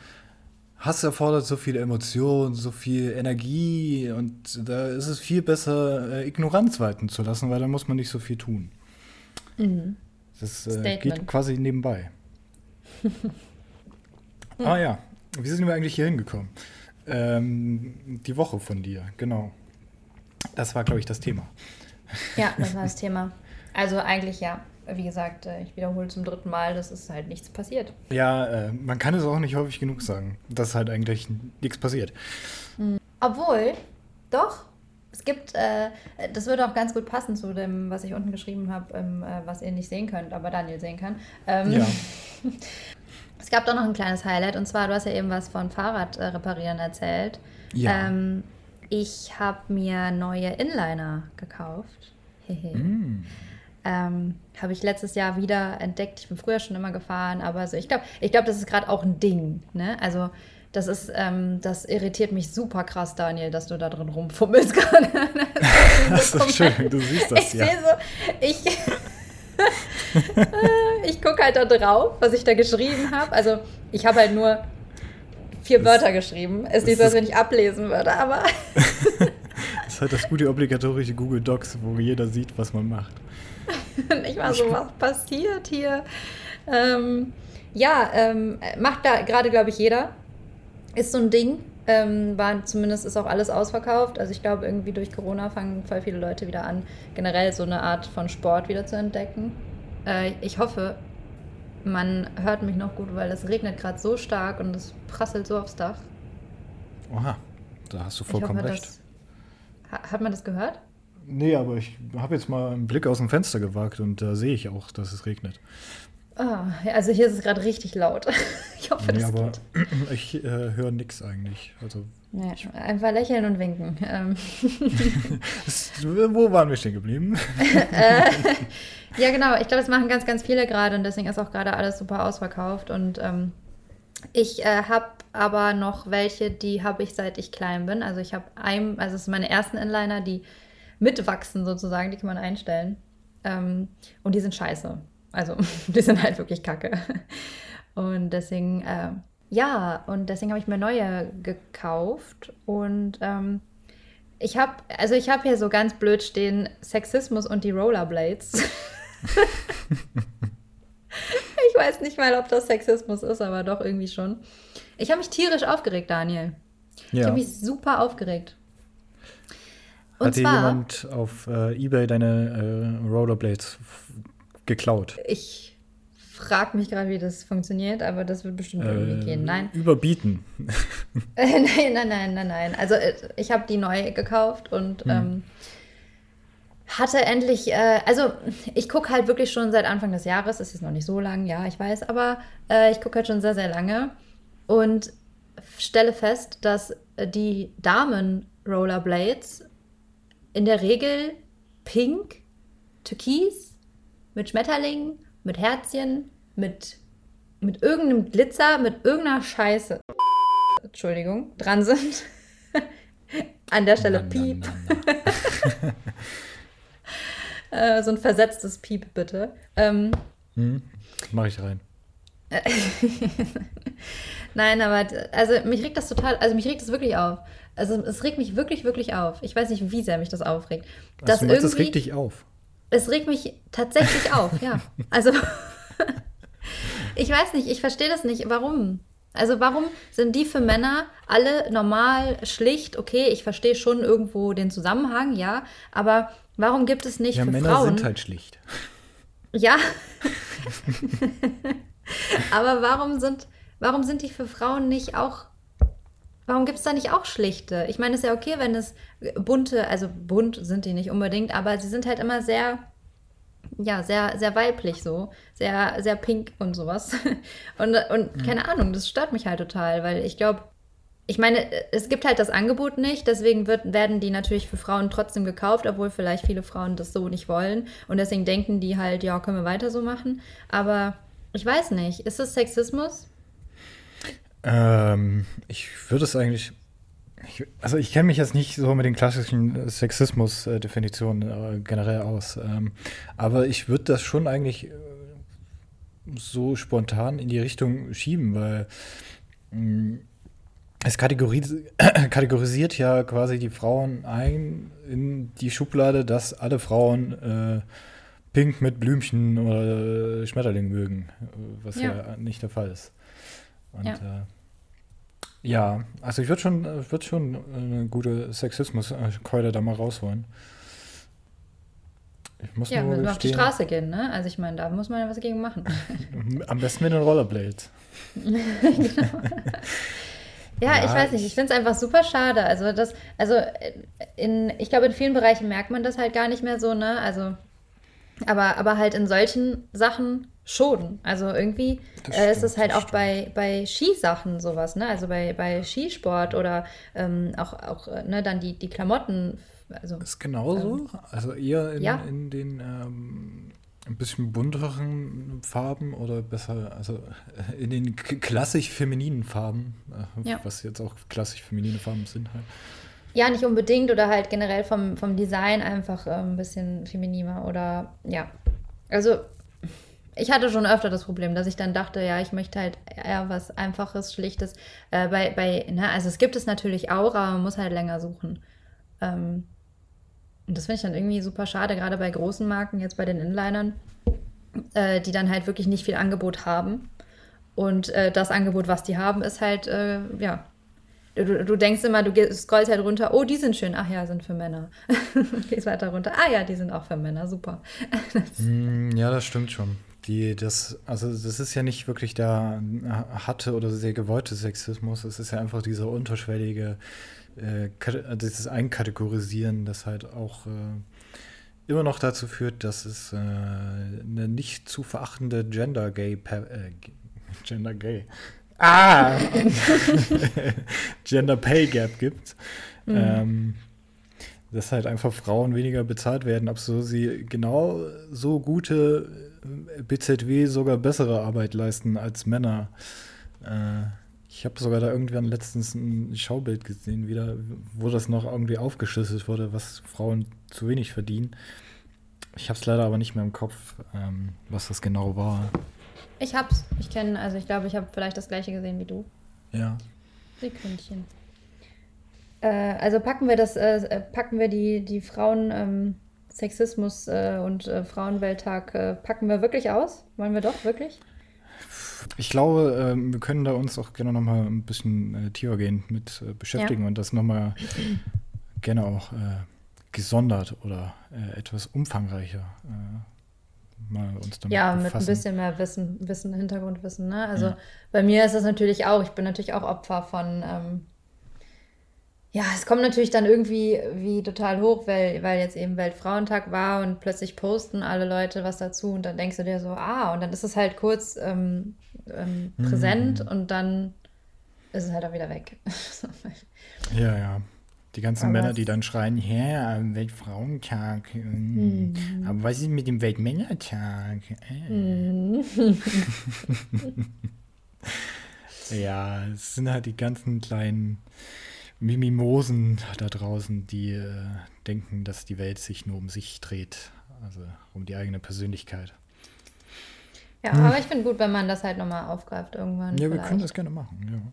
Hass erfordert so viel Emotion, so viel Energie und da ist es viel besser, äh, Ignoranz walten zu lassen, weil da muss man nicht so viel tun. Mhm. Das äh, geht quasi nebenbei. ah ja, wie sind wir eigentlich hier hingekommen? Ähm, die Woche von dir, genau. Das war, glaube ich, das Thema. Ja, das war das Thema. Also eigentlich ja. Wie gesagt, äh, ich wiederhole zum dritten Mal, das ist halt nichts passiert. Ja, äh, man kann es auch nicht häufig genug sagen, dass halt eigentlich nichts passiert. Obwohl, doch, es gibt, äh, das würde auch ganz gut passen zu dem, was ich unten geschrieben habe, ähm, äh, was ihr nicht sehen könnt, aber Daniel sehen kann. Ähm, Ja. Es gab doch noch ein kleines Highlight und zwar, du hast ja eben was von Fahrrad reparieren erzählt. Ja. Ähm, ich habe mir neue Inliner gekauft. Mm. Ähm, habe ich letztes Jahr wieder entdeckt. Ich bin früher schon immer gefahren, aber so, ich glaube, ich glaub, das ist gerade auch ein Ding. Ne? Also das ist, ähm, das irritiert mich super krass, Daniel, dass du da drin rumfummelst gerade. Das ist schön, du siehst das ich ja. sehe so, ich, ich gucke halt da drauf, was ich da geschrieben habe. Also ich habe halt nur vier Das- Wörter geschrieben. Ist nicht so, als wenn ich ablesen würde, aber Das ist halt das gute obligatorische Google Docs, wo jeder sieht, was man macht. ich war so, was passiert hier? Ähm, ja, ähm, macht da gerade, glaube ich, jeder. Ist so ein Ding. Ähm, war, zumindest ist auch alles ausverkauft. Also ich glaube, irgendwie durch Corona fangen voll viele Leute wieder an, generell so eine Art von Sport wieder zu entdecken. Äh, ich hoffe, man hört mich noch gut, weil es regnet gerade so stark und es prasselt so aufs Dach. Oha, da hast du vollkommen hoffe, recht. das- Ha- Hat man das gehört? Nee, aber ich habe jetzt mal einen Blick aus dem Fenster gewagt und da sehe ich auch, dass es regnet. Ah, also hier ist es gerade richtig laut. Ich hoffe, Nee, das aber geht. ich äh, höre nichts eigentlich. Also, Nee, einfach lächeln und winken. Ähm, wo waren wir stehen geblieben? ja, genau. Ich glaube, das machen ganz, ganz viele gerade und deswegen ist auch gerade alles super ausverkauft. Und ähm, ich äh, habe aber noch welche, die habe ich seit ich klein bin. Also ich habe ein, also es sind meine ersten Inliner, die mitwachsen sozusagen, die kann man einstellen. Ähm, und die sind scheiße. Also die sind halt wirklich kacke. Und deswegen, äh, ja, und deswegen habe ich mir neue gekauft und ähm, ich habe, also ich habe hier so ganz blöd stehen Sexismus und die Rollerblades. ich weiß nicht mal, ob das Sexismus ist, aber doch irgendwie schon. Ich habe mich tierisch aufgeregt, Daniel. Ich Ja. habe mich super aufgeregt. Und Hat dir jemand auf äh, Ebay deine äh, Rollerblades geklaut? ich frage mich gerade, wie das funktioniert, aber das wird bestimmt irgendwie Äh, gehen. Nein. Überbieten. Äh, nein, nein, nein, nein, nein. Also äh, ich habe die neu gekauft und ähm, hatte endlich, äh, also ich gucke halt wirklich schon seit Anfang des Jahres, ist jetzt noch nicht so lang, ja, ich weiß, aber äh, ich gucke halt schon sehr, sehr lange und stelle fest, dass äh, die Damen Rollerblades. In der Regel pink, türkis, mit Schmetterlingen, mit Herzchen, mit, mit irgendeinem Glitzer, mit irgendeiner Scheiße. Entschuldigung, dran sind. An der Stelle Piep. Äh, so ein versetztes Piep, bitte. Ähm, Hm, mach ich rein. Nein, aber also mich regt das total, also mich regt das wirklich auf. Also es regt mich wirklich, wirklich auf. Ich weiß nicht, wie sehr mich das aufregt. Dass Also, meinst, das irgendwie, regt dich auf. es regt mich tatsächlich auf, ja. Also ich weiß nicht, ich verstehe das nicht. Warum? Also warum sind die für Männer alle normal, schlicht? Okay, ich verstehe schon irgendwo den Zusammenhang, ja. Aber warum gibt es nicht Ja, für Männer Frauen? sind halt schlicht. Ja. Aber warum sind, warum sind die für Frauen nicht auch. Warum gibt es da nicht auch schlichte? Ich meine, es ist ja okay, wenn es bunte, also bunt sind die nicht unbedingt, aber sie sind halt immer sehr, ja, sehr, sehr weiblich so. Sehr, sehr pink und sowas. Und, und keine Ahnung, das stört mich halt total, weil ich glaube, ich meine, es gibt halt das Angebot nicht, deswegen wird, werden die natürlich für Frauen trotzdem gekauft, obwohl vielleicht viele Frauen das so nicht wollen. Und deswegen denken die halt, ja, können wir weiter so machen. Aber ich weiß nicht, ist das Sexismus? Ähm, ich würde es eigentlich. Ich, also ich kenne mich jetzt nicht so mit den klassischen Sexismus-Definitionen äh, generell aus. Ähm, aber ich würde das schon eigentlich äh, so spontan in die Richtung schieben, weil mh, es kategoris kategorisiert ja quasi die Frauen ein in die Schublade, dass alle Frauen äh, pink mit Blümchen oder Schmetterlingen mögen, äh, was ja, Ja. nicht der Fall ist. Und Ja. ja, äh, ja also ich würde schon, äh, würd schon eine gute Sexismus-Keule da mal rausholen. Ich muss Ja, nur müssen wir auf die Straße gehen, ne? Also ich meine, da muss man ja was gegen machen. Am besten mit den Rollerblades. Ja, Ja, ich weiß nicht, ich ich- finde es einfach super schade. Also das, also in, ich glaube, in vielen Bereichen merkt man das halt gar nicht mehr so, ne? Also, aber, aber halt in solchen Sachen schon. Also irgendwie äh, ist es halt auch bei, bei Skisachen sowas, ne? Also bei, bei Skisport oder ähm, auch, auch äh, ne, dann die, die Klamotten. Also, Ist genauso. Also eher in, ja. in den ähm, ein bisschen bunteren Farben oder besser, also äh, in den klassisch femininen Farben, äh, Ja. was jetzt auch klassisch feminine Farben sind halt. ja, nicht unbedingt oder halt generell vom, vom Design einfach äh, ein bisschen femininer oder ja. Also ich hatte schon öfter das Problem, dass ich dann dachte, ja, ich möchte halt eher was Einfaches, Schlichtes. Äh, bei, bei, ne, also es gibt es natürlich auch, aber man muss halt länger suchen. Ähm, und das finde ich dann irgendwie super schade, gerade bei großen Marken, jetzt bei den Inlinern, äh, die dann halt wirklich nicht viel Angebot haben. Und äh, das Angebot, was die haben, ist halt, äh, ja. Du, du denkst immer, du scrollst halt runter, oh, die sind schön, ach ja, sind für Männer. Gehst weiter runter, ah ja, die sind auch für Männer, super. Mm, Ja, das stimmt schon. Die, das, also das ist ja nicht wirklich der hatte oder sehr gewollte Sexismus. Es ist ja einfach dieser unterschwellige, äh, Kate- dieses Einkategorisieren, das halt auch äh, immer noch dazu führt, dass es äh, eine nicht zu verachtende Gender Gay, äh, Gender Gay, ah, Gender Pay Gap gibt. Ähm, dass halt einfach Frauen weniger bezahlt werden, obwohl sie genau so gute äh, BZW sogar bessere Arbeit leisten als Männer. Äh, ich habe sogar da irgendwann letztens ein Schaubild gesehen, wieder, wo das noch irgendwie aufgeschlüsselt wurde, was Frauen zu wenig verdienen. Ich habe es leider aber nicht mehr im Kopf, ähm, was das genau war. Ich hab's, ich kenne, also ich glaube, ich habe vielleicht das gleiche gesehen wie du. Ja. Sekündchen. Äh, also packen wir das, äh, äh, packen wir die, die Frauen ähm, Sexismus äh, und äh, Frauenwelttag, äh, packen wir wirklich aus? Wollen wir doch wirklich? Ich glaube, ähm, wir können da uns auch gerne noch mal ein bisschen äh, tiefer gehen mit äh, beschäftigen und das noch mal gerne auch äh, gesondert oder etwas umfangreicher mal uns damit Ja, mit ein befassen. bisschen mehr Wissen, Wissen, Hintergrundwissen. Ne? Also Ja. bei mir ist das natürlich auch, ich bin natürlich auch Opfer von, ähm, ja, es kommt natürlich dann irgendwie wie total hoch, weil, weil jetzt eben Weltfrauentag war und plötzlich posten alle Leute was dazu und dann denkst du dir so, ah, und dann ist es halt kurz ähm, ähm, präsent Mhm. und dann ist es halt auch wieder weg. Ja, ja. Die ganzen Aber Männer, die dann schreien, ja, Weltfrauentag. mm. Aber was ist mit dem Weltmännertag? Äh. ja, es sind halt die ganzen kleinen Mimimosen da draußen, die äh, denken, dass die Welt sich nur um sich dreht. Also um die eigene Persönlichkeit. Ja, aber ich finde gut, wenn man das halt nochmal aufgreift irgendwann. Ja, wir vielleicht. können das gerne machen, ja.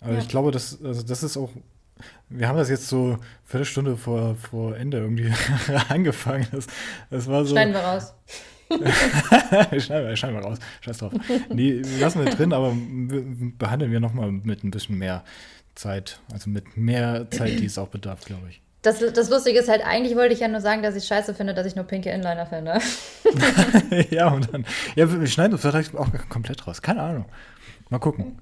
Aber Ja. ich glaube, das, also das ist auch. Wir haben das jetzt so eine Viertelstunde vor, vor Ende irgendwie angefangen. Das, das war so. Schneiden wir raus. schneiden, wir, schneiden wir raus. Scheiß drauf. Nee, lassen wir drin, aber wir- behandeln wir nochmal mit ein bisschen mehr Zeit. Also mit mehr Zeit, die es auch bedarf, glaube ich. Das, das Lustige ist halt, eigentlich wollte ich ja nur sagen, dass ich scheiße finde, dass ich nur pinke Inliner finde. ja, und dann. Ja, wir schneiden das vielleicht auch komplett raus. Keine Ahnung. Mal gucken.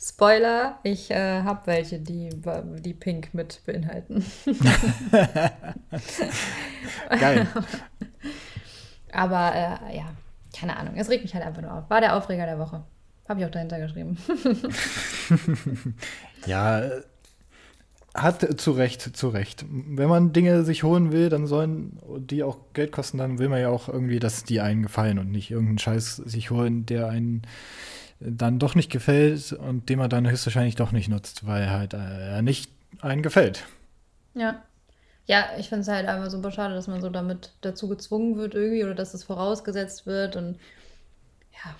Spoiler, ich äh, habe welche, die, die pink mit beinhalten. Geil. Aber äh, ja, keine Ahnung. Es regt mich halt einfach nur auf. War der Aufreger der Woche. Habe ich auch dahinter geschrieben. Ja, äh, hat zu Recht, zu Recht. Wenn man Dinge sich holen will, dann sollen die auch Geld kosten, dann will man ja auch irgendwie, dass die einen gefallen und nicht irgendeinen Scheiß sich holen, der einen dann doch nicht gefällt und den man dann höchstwahrscheinlich doch nicht nutzt, weil halt äh, er nicht einen gefällt. Ja. Ja, ich finde es halt einfach super schade, dass man so damit dazu gezwungen wird irgendwie oder dass es vorausgesetzt wird und ja,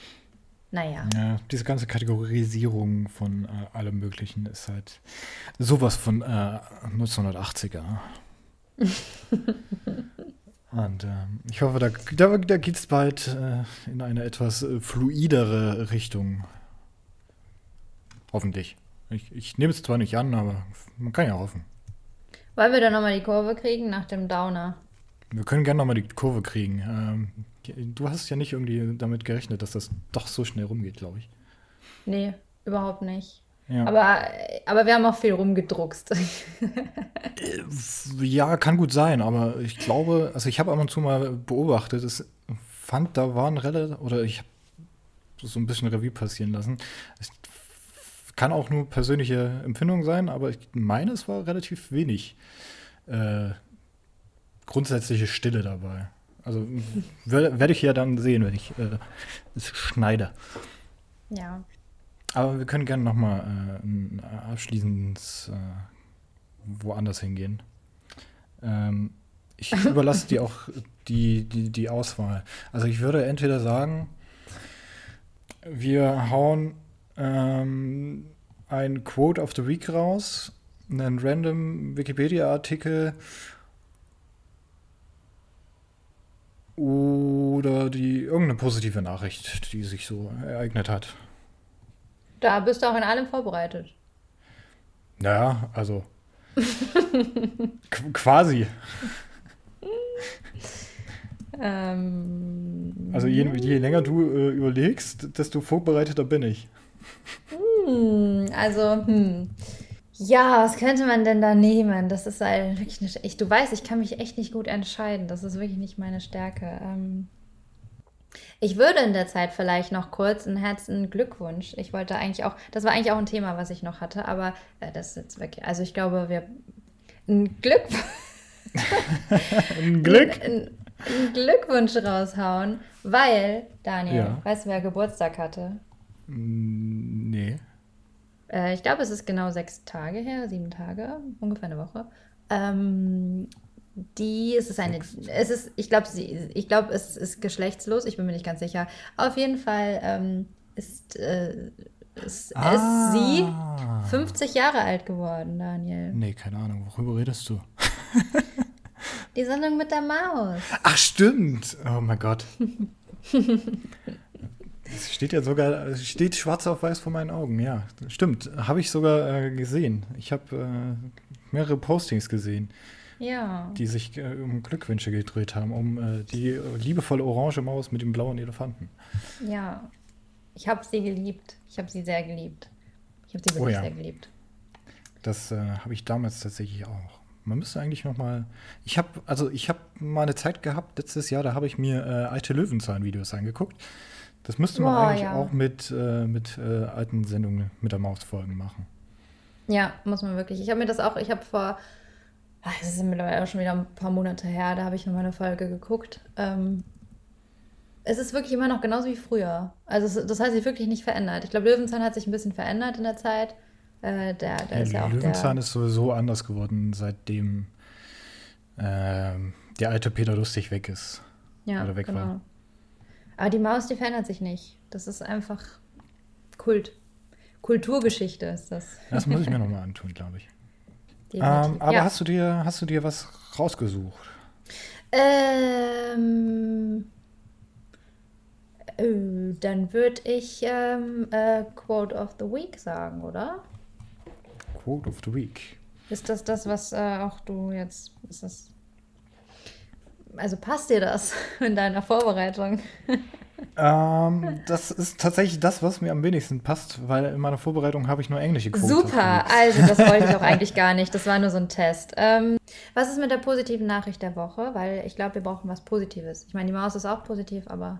naja. Ja, diese ganze Kategorisierung von äh, allem Möglichen ist halt sowas von äh, 1980er. Und ähm, ich hoffe, da, da, da geht es bald äh, in eine etwas äh, fluidere Richtung. Hoffentlich. Ich, ich nehme es zwar nicht an, aber man kann ja hoffen. Wollen wir dann nochmal die Kurve kriegen nach dem Downer? Wir können gerne nochmal die Kurve kriegen. Ähm, du hast ja nicht irgendwie damit gerechnet, dass das doch so schnell rumgeht, glaube ich. Nee, überhaupt nicht. Ja. Aber, aber wir haben auch viel rumgedruckst. Ja, kann gut sein, aber ich glaube, also ich habe ab und zu mal beobachtet, es fand, da waren relativ, oder ich habe so ein bisschen Revue passieren lassen. Es kann auch nur persönliche Empfindung sein, aber ich meine, es war relativ wenig äh, grundsätzliche Stille dabei. Also werde werd ich ja dann sehen, wenn ich äh, es schneide. ja. Aber wir können gerne noch mal äh, ein abschließend äh, woanders hingehen. Ähm, ich überlasse dir auch die, die, die Auswahl. Also ich würde entweder sagen, wir hauen ähm, ein Quote of the Week raus, einen random Wikipedia-Artikel oder die irgendeine positive Nachricht, die sich so ereignet hat. Da bist du auch in allem vorbereitet. Naja, also qu- quasi. Ähm, Also je, je länger du äh, überlegst, desto vorbereiteter bin ich. hm, also, hm. Ja, was könnte man denn da nehmen? Das ist halt wirklich eine, ich, du weißt, ich kann mich echt nicht gut entscheiden. Das ist wirklich nicht meine Stärke. Ähm, ich würde in der Zeit vielleicht noch kurz einen herzlichen Glückwunsch. Ich wollte eigentlich auch, das war eigentlich auch ein Thema, was ich noch hatte, aber äh, das ist jetzt weg. Also ich glaube, wir ein Glück, Ein Glück. Ein, ein Glückwunsch raushauen, weil Daniel, Ja. weißt du, wer Geburtstag hatte? Mm, Nee. Äh, ich glaube, es ist genau sechs Tage her, sieben Tage, ungefähr eine Woche. Ähm, die, es ist eine, es ist, ich glaube, sie, ich glaube, es ist geschlechtslos, ich bin mir nicht ganz sicher. Auf jeden Fall ähm, ist, äh, ist, Ah. ist sie 50 Jahre alt geworden, Daniel. Nee, keine Ahnung. Worüber redest du? Die Sendung mit der Maus. Ach, stimmt. Oh mein Gott. Es steht ja sogar, es steht schwarz auf weiß vor meinen Augen. Ja, stimmt. Habe ich sogar äh, gesehen. Ich habe äh, mehrere Postings gesehen, Ja. die sich äh, um Glückwünsche gedreht haben, um äh, die liebevolle orange Maus mit dem blauen Elefanten. Ja. Ich habe sie geliebt. Ich habe sie sehr geliebt. Ich habe sie Oh wirklich ja. sehr geliebt. Das äh, habe ich damals tatsächlich auch. Man müsste eigentlich noch mal. Ich habe also ich habe mal eine Zeit gehabt letztes Jahr, da habe ich mir äh, alte Löwenzahn-Videos angeguckt. Das müsste man Boah, eigentlich ja. auch mit äh, mit äh, alten Sendungen mit der Maus folgen machen. Ja, muss man wirklich. Ich habe mir das auch, ich habe vor, ach, das ist mittlerweile auch schon wieder ein paar Monate her, da habe ich nochmal eine Folge geguckt. Ähm, es ist wirklich immer noch genauso wie früher. Also es, das hat sich wirklich nicht verändert. Ich glaube, Löwenzahn hat sich ein bisschen verändert in der Zeit. Äh, der, der ist ja auch Löwenzahn der, ist sowieso anders geworden, seitdem ähm, der alte Peter Lustig weg ist. ja, oder weg genau. war. Aber die Maus, die verändert sich nicht. Das ist einfach Kult. Kulturgeschichte ist das. Das muss ich mir nochmal antun, glaube ich. Ähm, aber ja. hast, du dir, hast du dir was rausgesucht? Ähm, äh, dann würde ich ähm, äh, Quote of the Week sagen, oder? Quote of the Week. Ist das das, was äh, auch du jetzt. Ist das. Also passt dir das in deiner Vorbereitung? Ähm, das ist tatsächlich das, was mir am wenigsten passt, weil in meiner Vorbereitung habe ich nur englische Quotes. Super, also das wollte ich auch eigentlich gar nicht. Das war nur so ein Test. Ähm, was ist mit der positiven Nachricht der Woche? Weil ich glaube, wir brauchen was Positives. Ich meine, die Maus ist auch positiv, aber.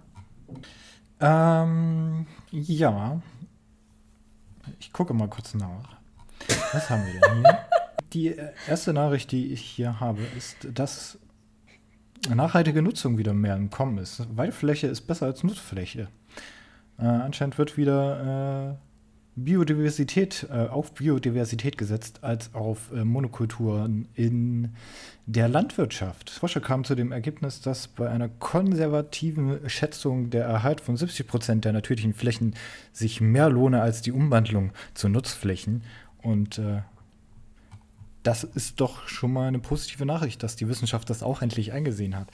Ähm, ja. Ich gucke mal kurz nach. Was haben wir denn hier? Die äh, erste Nachricht, die ich hier habe, ist, dass nachhaltige Nutzung wieder mehr im Kommen ist. Waldfläche ist besser als Nutzfläche. Äh, anscheinend wird wieder äh, Biodiversität, äh, auf Biodiversität gesetzt als auf äh, Monokulturen in der Landwirtschaft. Forscher kamen zu dem Ergebnis, dass bei einer konservativen Schätzung der Erhalt von 70 Prozent der natürlichen Flächen sich mehr lohne als die Umwandlung zu Nutzflächen. Und äh, das ist doch schon mal eine positive Nachricht, dass die Wissenschaft das auch endlich eingesehen hat.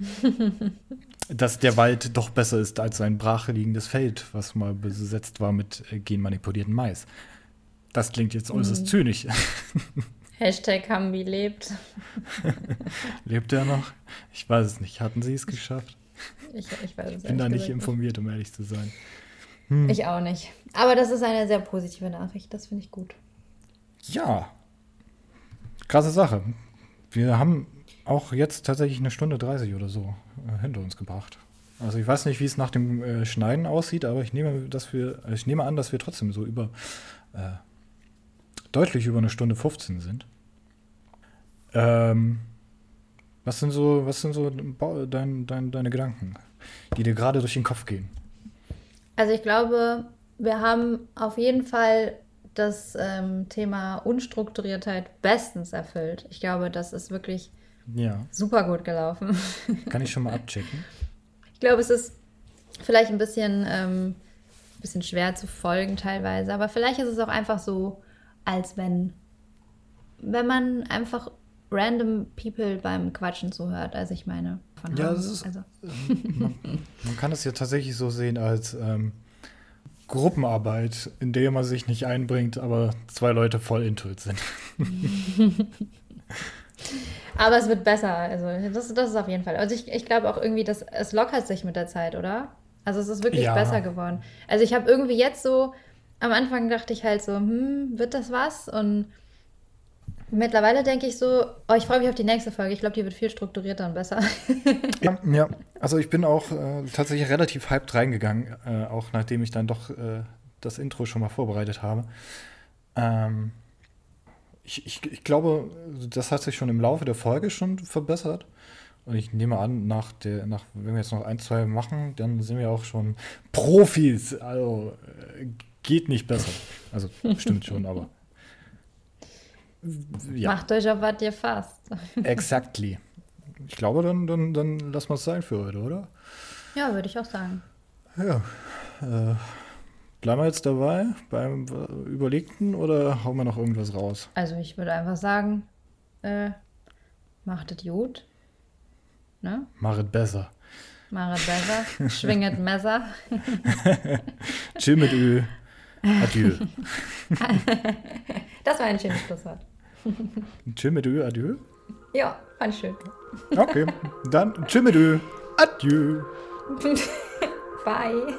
dass der Wald doch besser ist als ein brachliegendes Feld, was mal besetzt war mit äh, genmanipuliertem Mais. Das klingt jetzt äußerst zynisch. Hashtag Hambi lebt. Lebt er noch? Ich weiß es nicht. Hatten sie es geschafft? Ich, ich weiß es Ich bin da nicht informiert, um ehrlich zu sein. Ich auch nicht. Aber das ist eine sehr positive Nachricht. Das finde ich gut. Ja. Krasse Sache. Wir haben auch jetzt tatsächlich eine Stunde 30 oder so äh, hinter uns gebracht. Also ich weiß nicht, wie es nach dem äh, Schneiden aussieht, aber ich nehme, dass wir, ich nehme an, dass wir trotzdem so über äh, deutlich über eine Stunde 15 sind. Ähm, was sind so, was sind so dein, dein, deine Gedanken, die dir gerade durch den Kopf gehen? Also ich glaube, wir haben auf jeden Fall das ähm, Thema Unstrukturiertheit bestens erfüllt. Ich glaube, das ist wirklich Ja, super gut gelaufen. kann ich schon mal abchecken. Ich glaube, es ist vielleicht ein bisschen, ähm, bisschen schwer zu folgen teilweise, aber vielleicht ist es auch einfach so, als wenn, wenn man einfach random people beim Quatschen zuhört. Also ich meine, von Ja, ist- also, Man, man kann es ja tatsächlich so sehen als ähm, Gruppenarbeit, in der man sich nicht einbringt, aber zwei Leute voll intuit sind. Aber es wird besser. Also das, das ist auf jeden Fall. Also ich, ich glaube auch irgendwie, dass es lockert sich mit der Zeit, oder? Also es ist wirklich Ja. besser geworden. Also ich habe irgendwie jetzt so, am Anfang dachte ich halt so, hm, wird das was? Und mittlerweile denke ich so, oh, ich freue mich auf die nächste Folge. Ich glaube, die wird viel strukturierter und besser. Ja, ja. also ich bin auch äh, tatsächlich relativ hyped reingegangen, äh, auch nachdem ich dann doch äh, das Intro schon mal vorbereitet habe. Ähm, ich, ich, ich glaube, das hat sich schon im Laufe der Folge schon verbessert. Und ich nehme an, nach der, nach, wenn wir jetzt noch ein, zwei machen, dann sind wir auch schon Profis. Also äh, geht nicht besser. Also stimmt schon, aber. Ja. Macht euch auf was ihr fasst. Exactly. Ich glaube, dann, dann, dann lassen wir es sein für heute, oder? Ja, würde ich auch sagen. Ja. Äh, bleiben wir jetzt dabei beim äh, Überlegten oder hauen wir noch irgendwas raus? Also ich würde einfach sagen, äh, macht es gut. Ne? Mach es besser. Macht es besser. Schwinget Messer. Chill mit Ö. Adieu. Das war ein schönes Schlusswort. Mit Ö. Adieu. Ja, fand schön. Okay. Dann mit Ö. Adieu. Bye.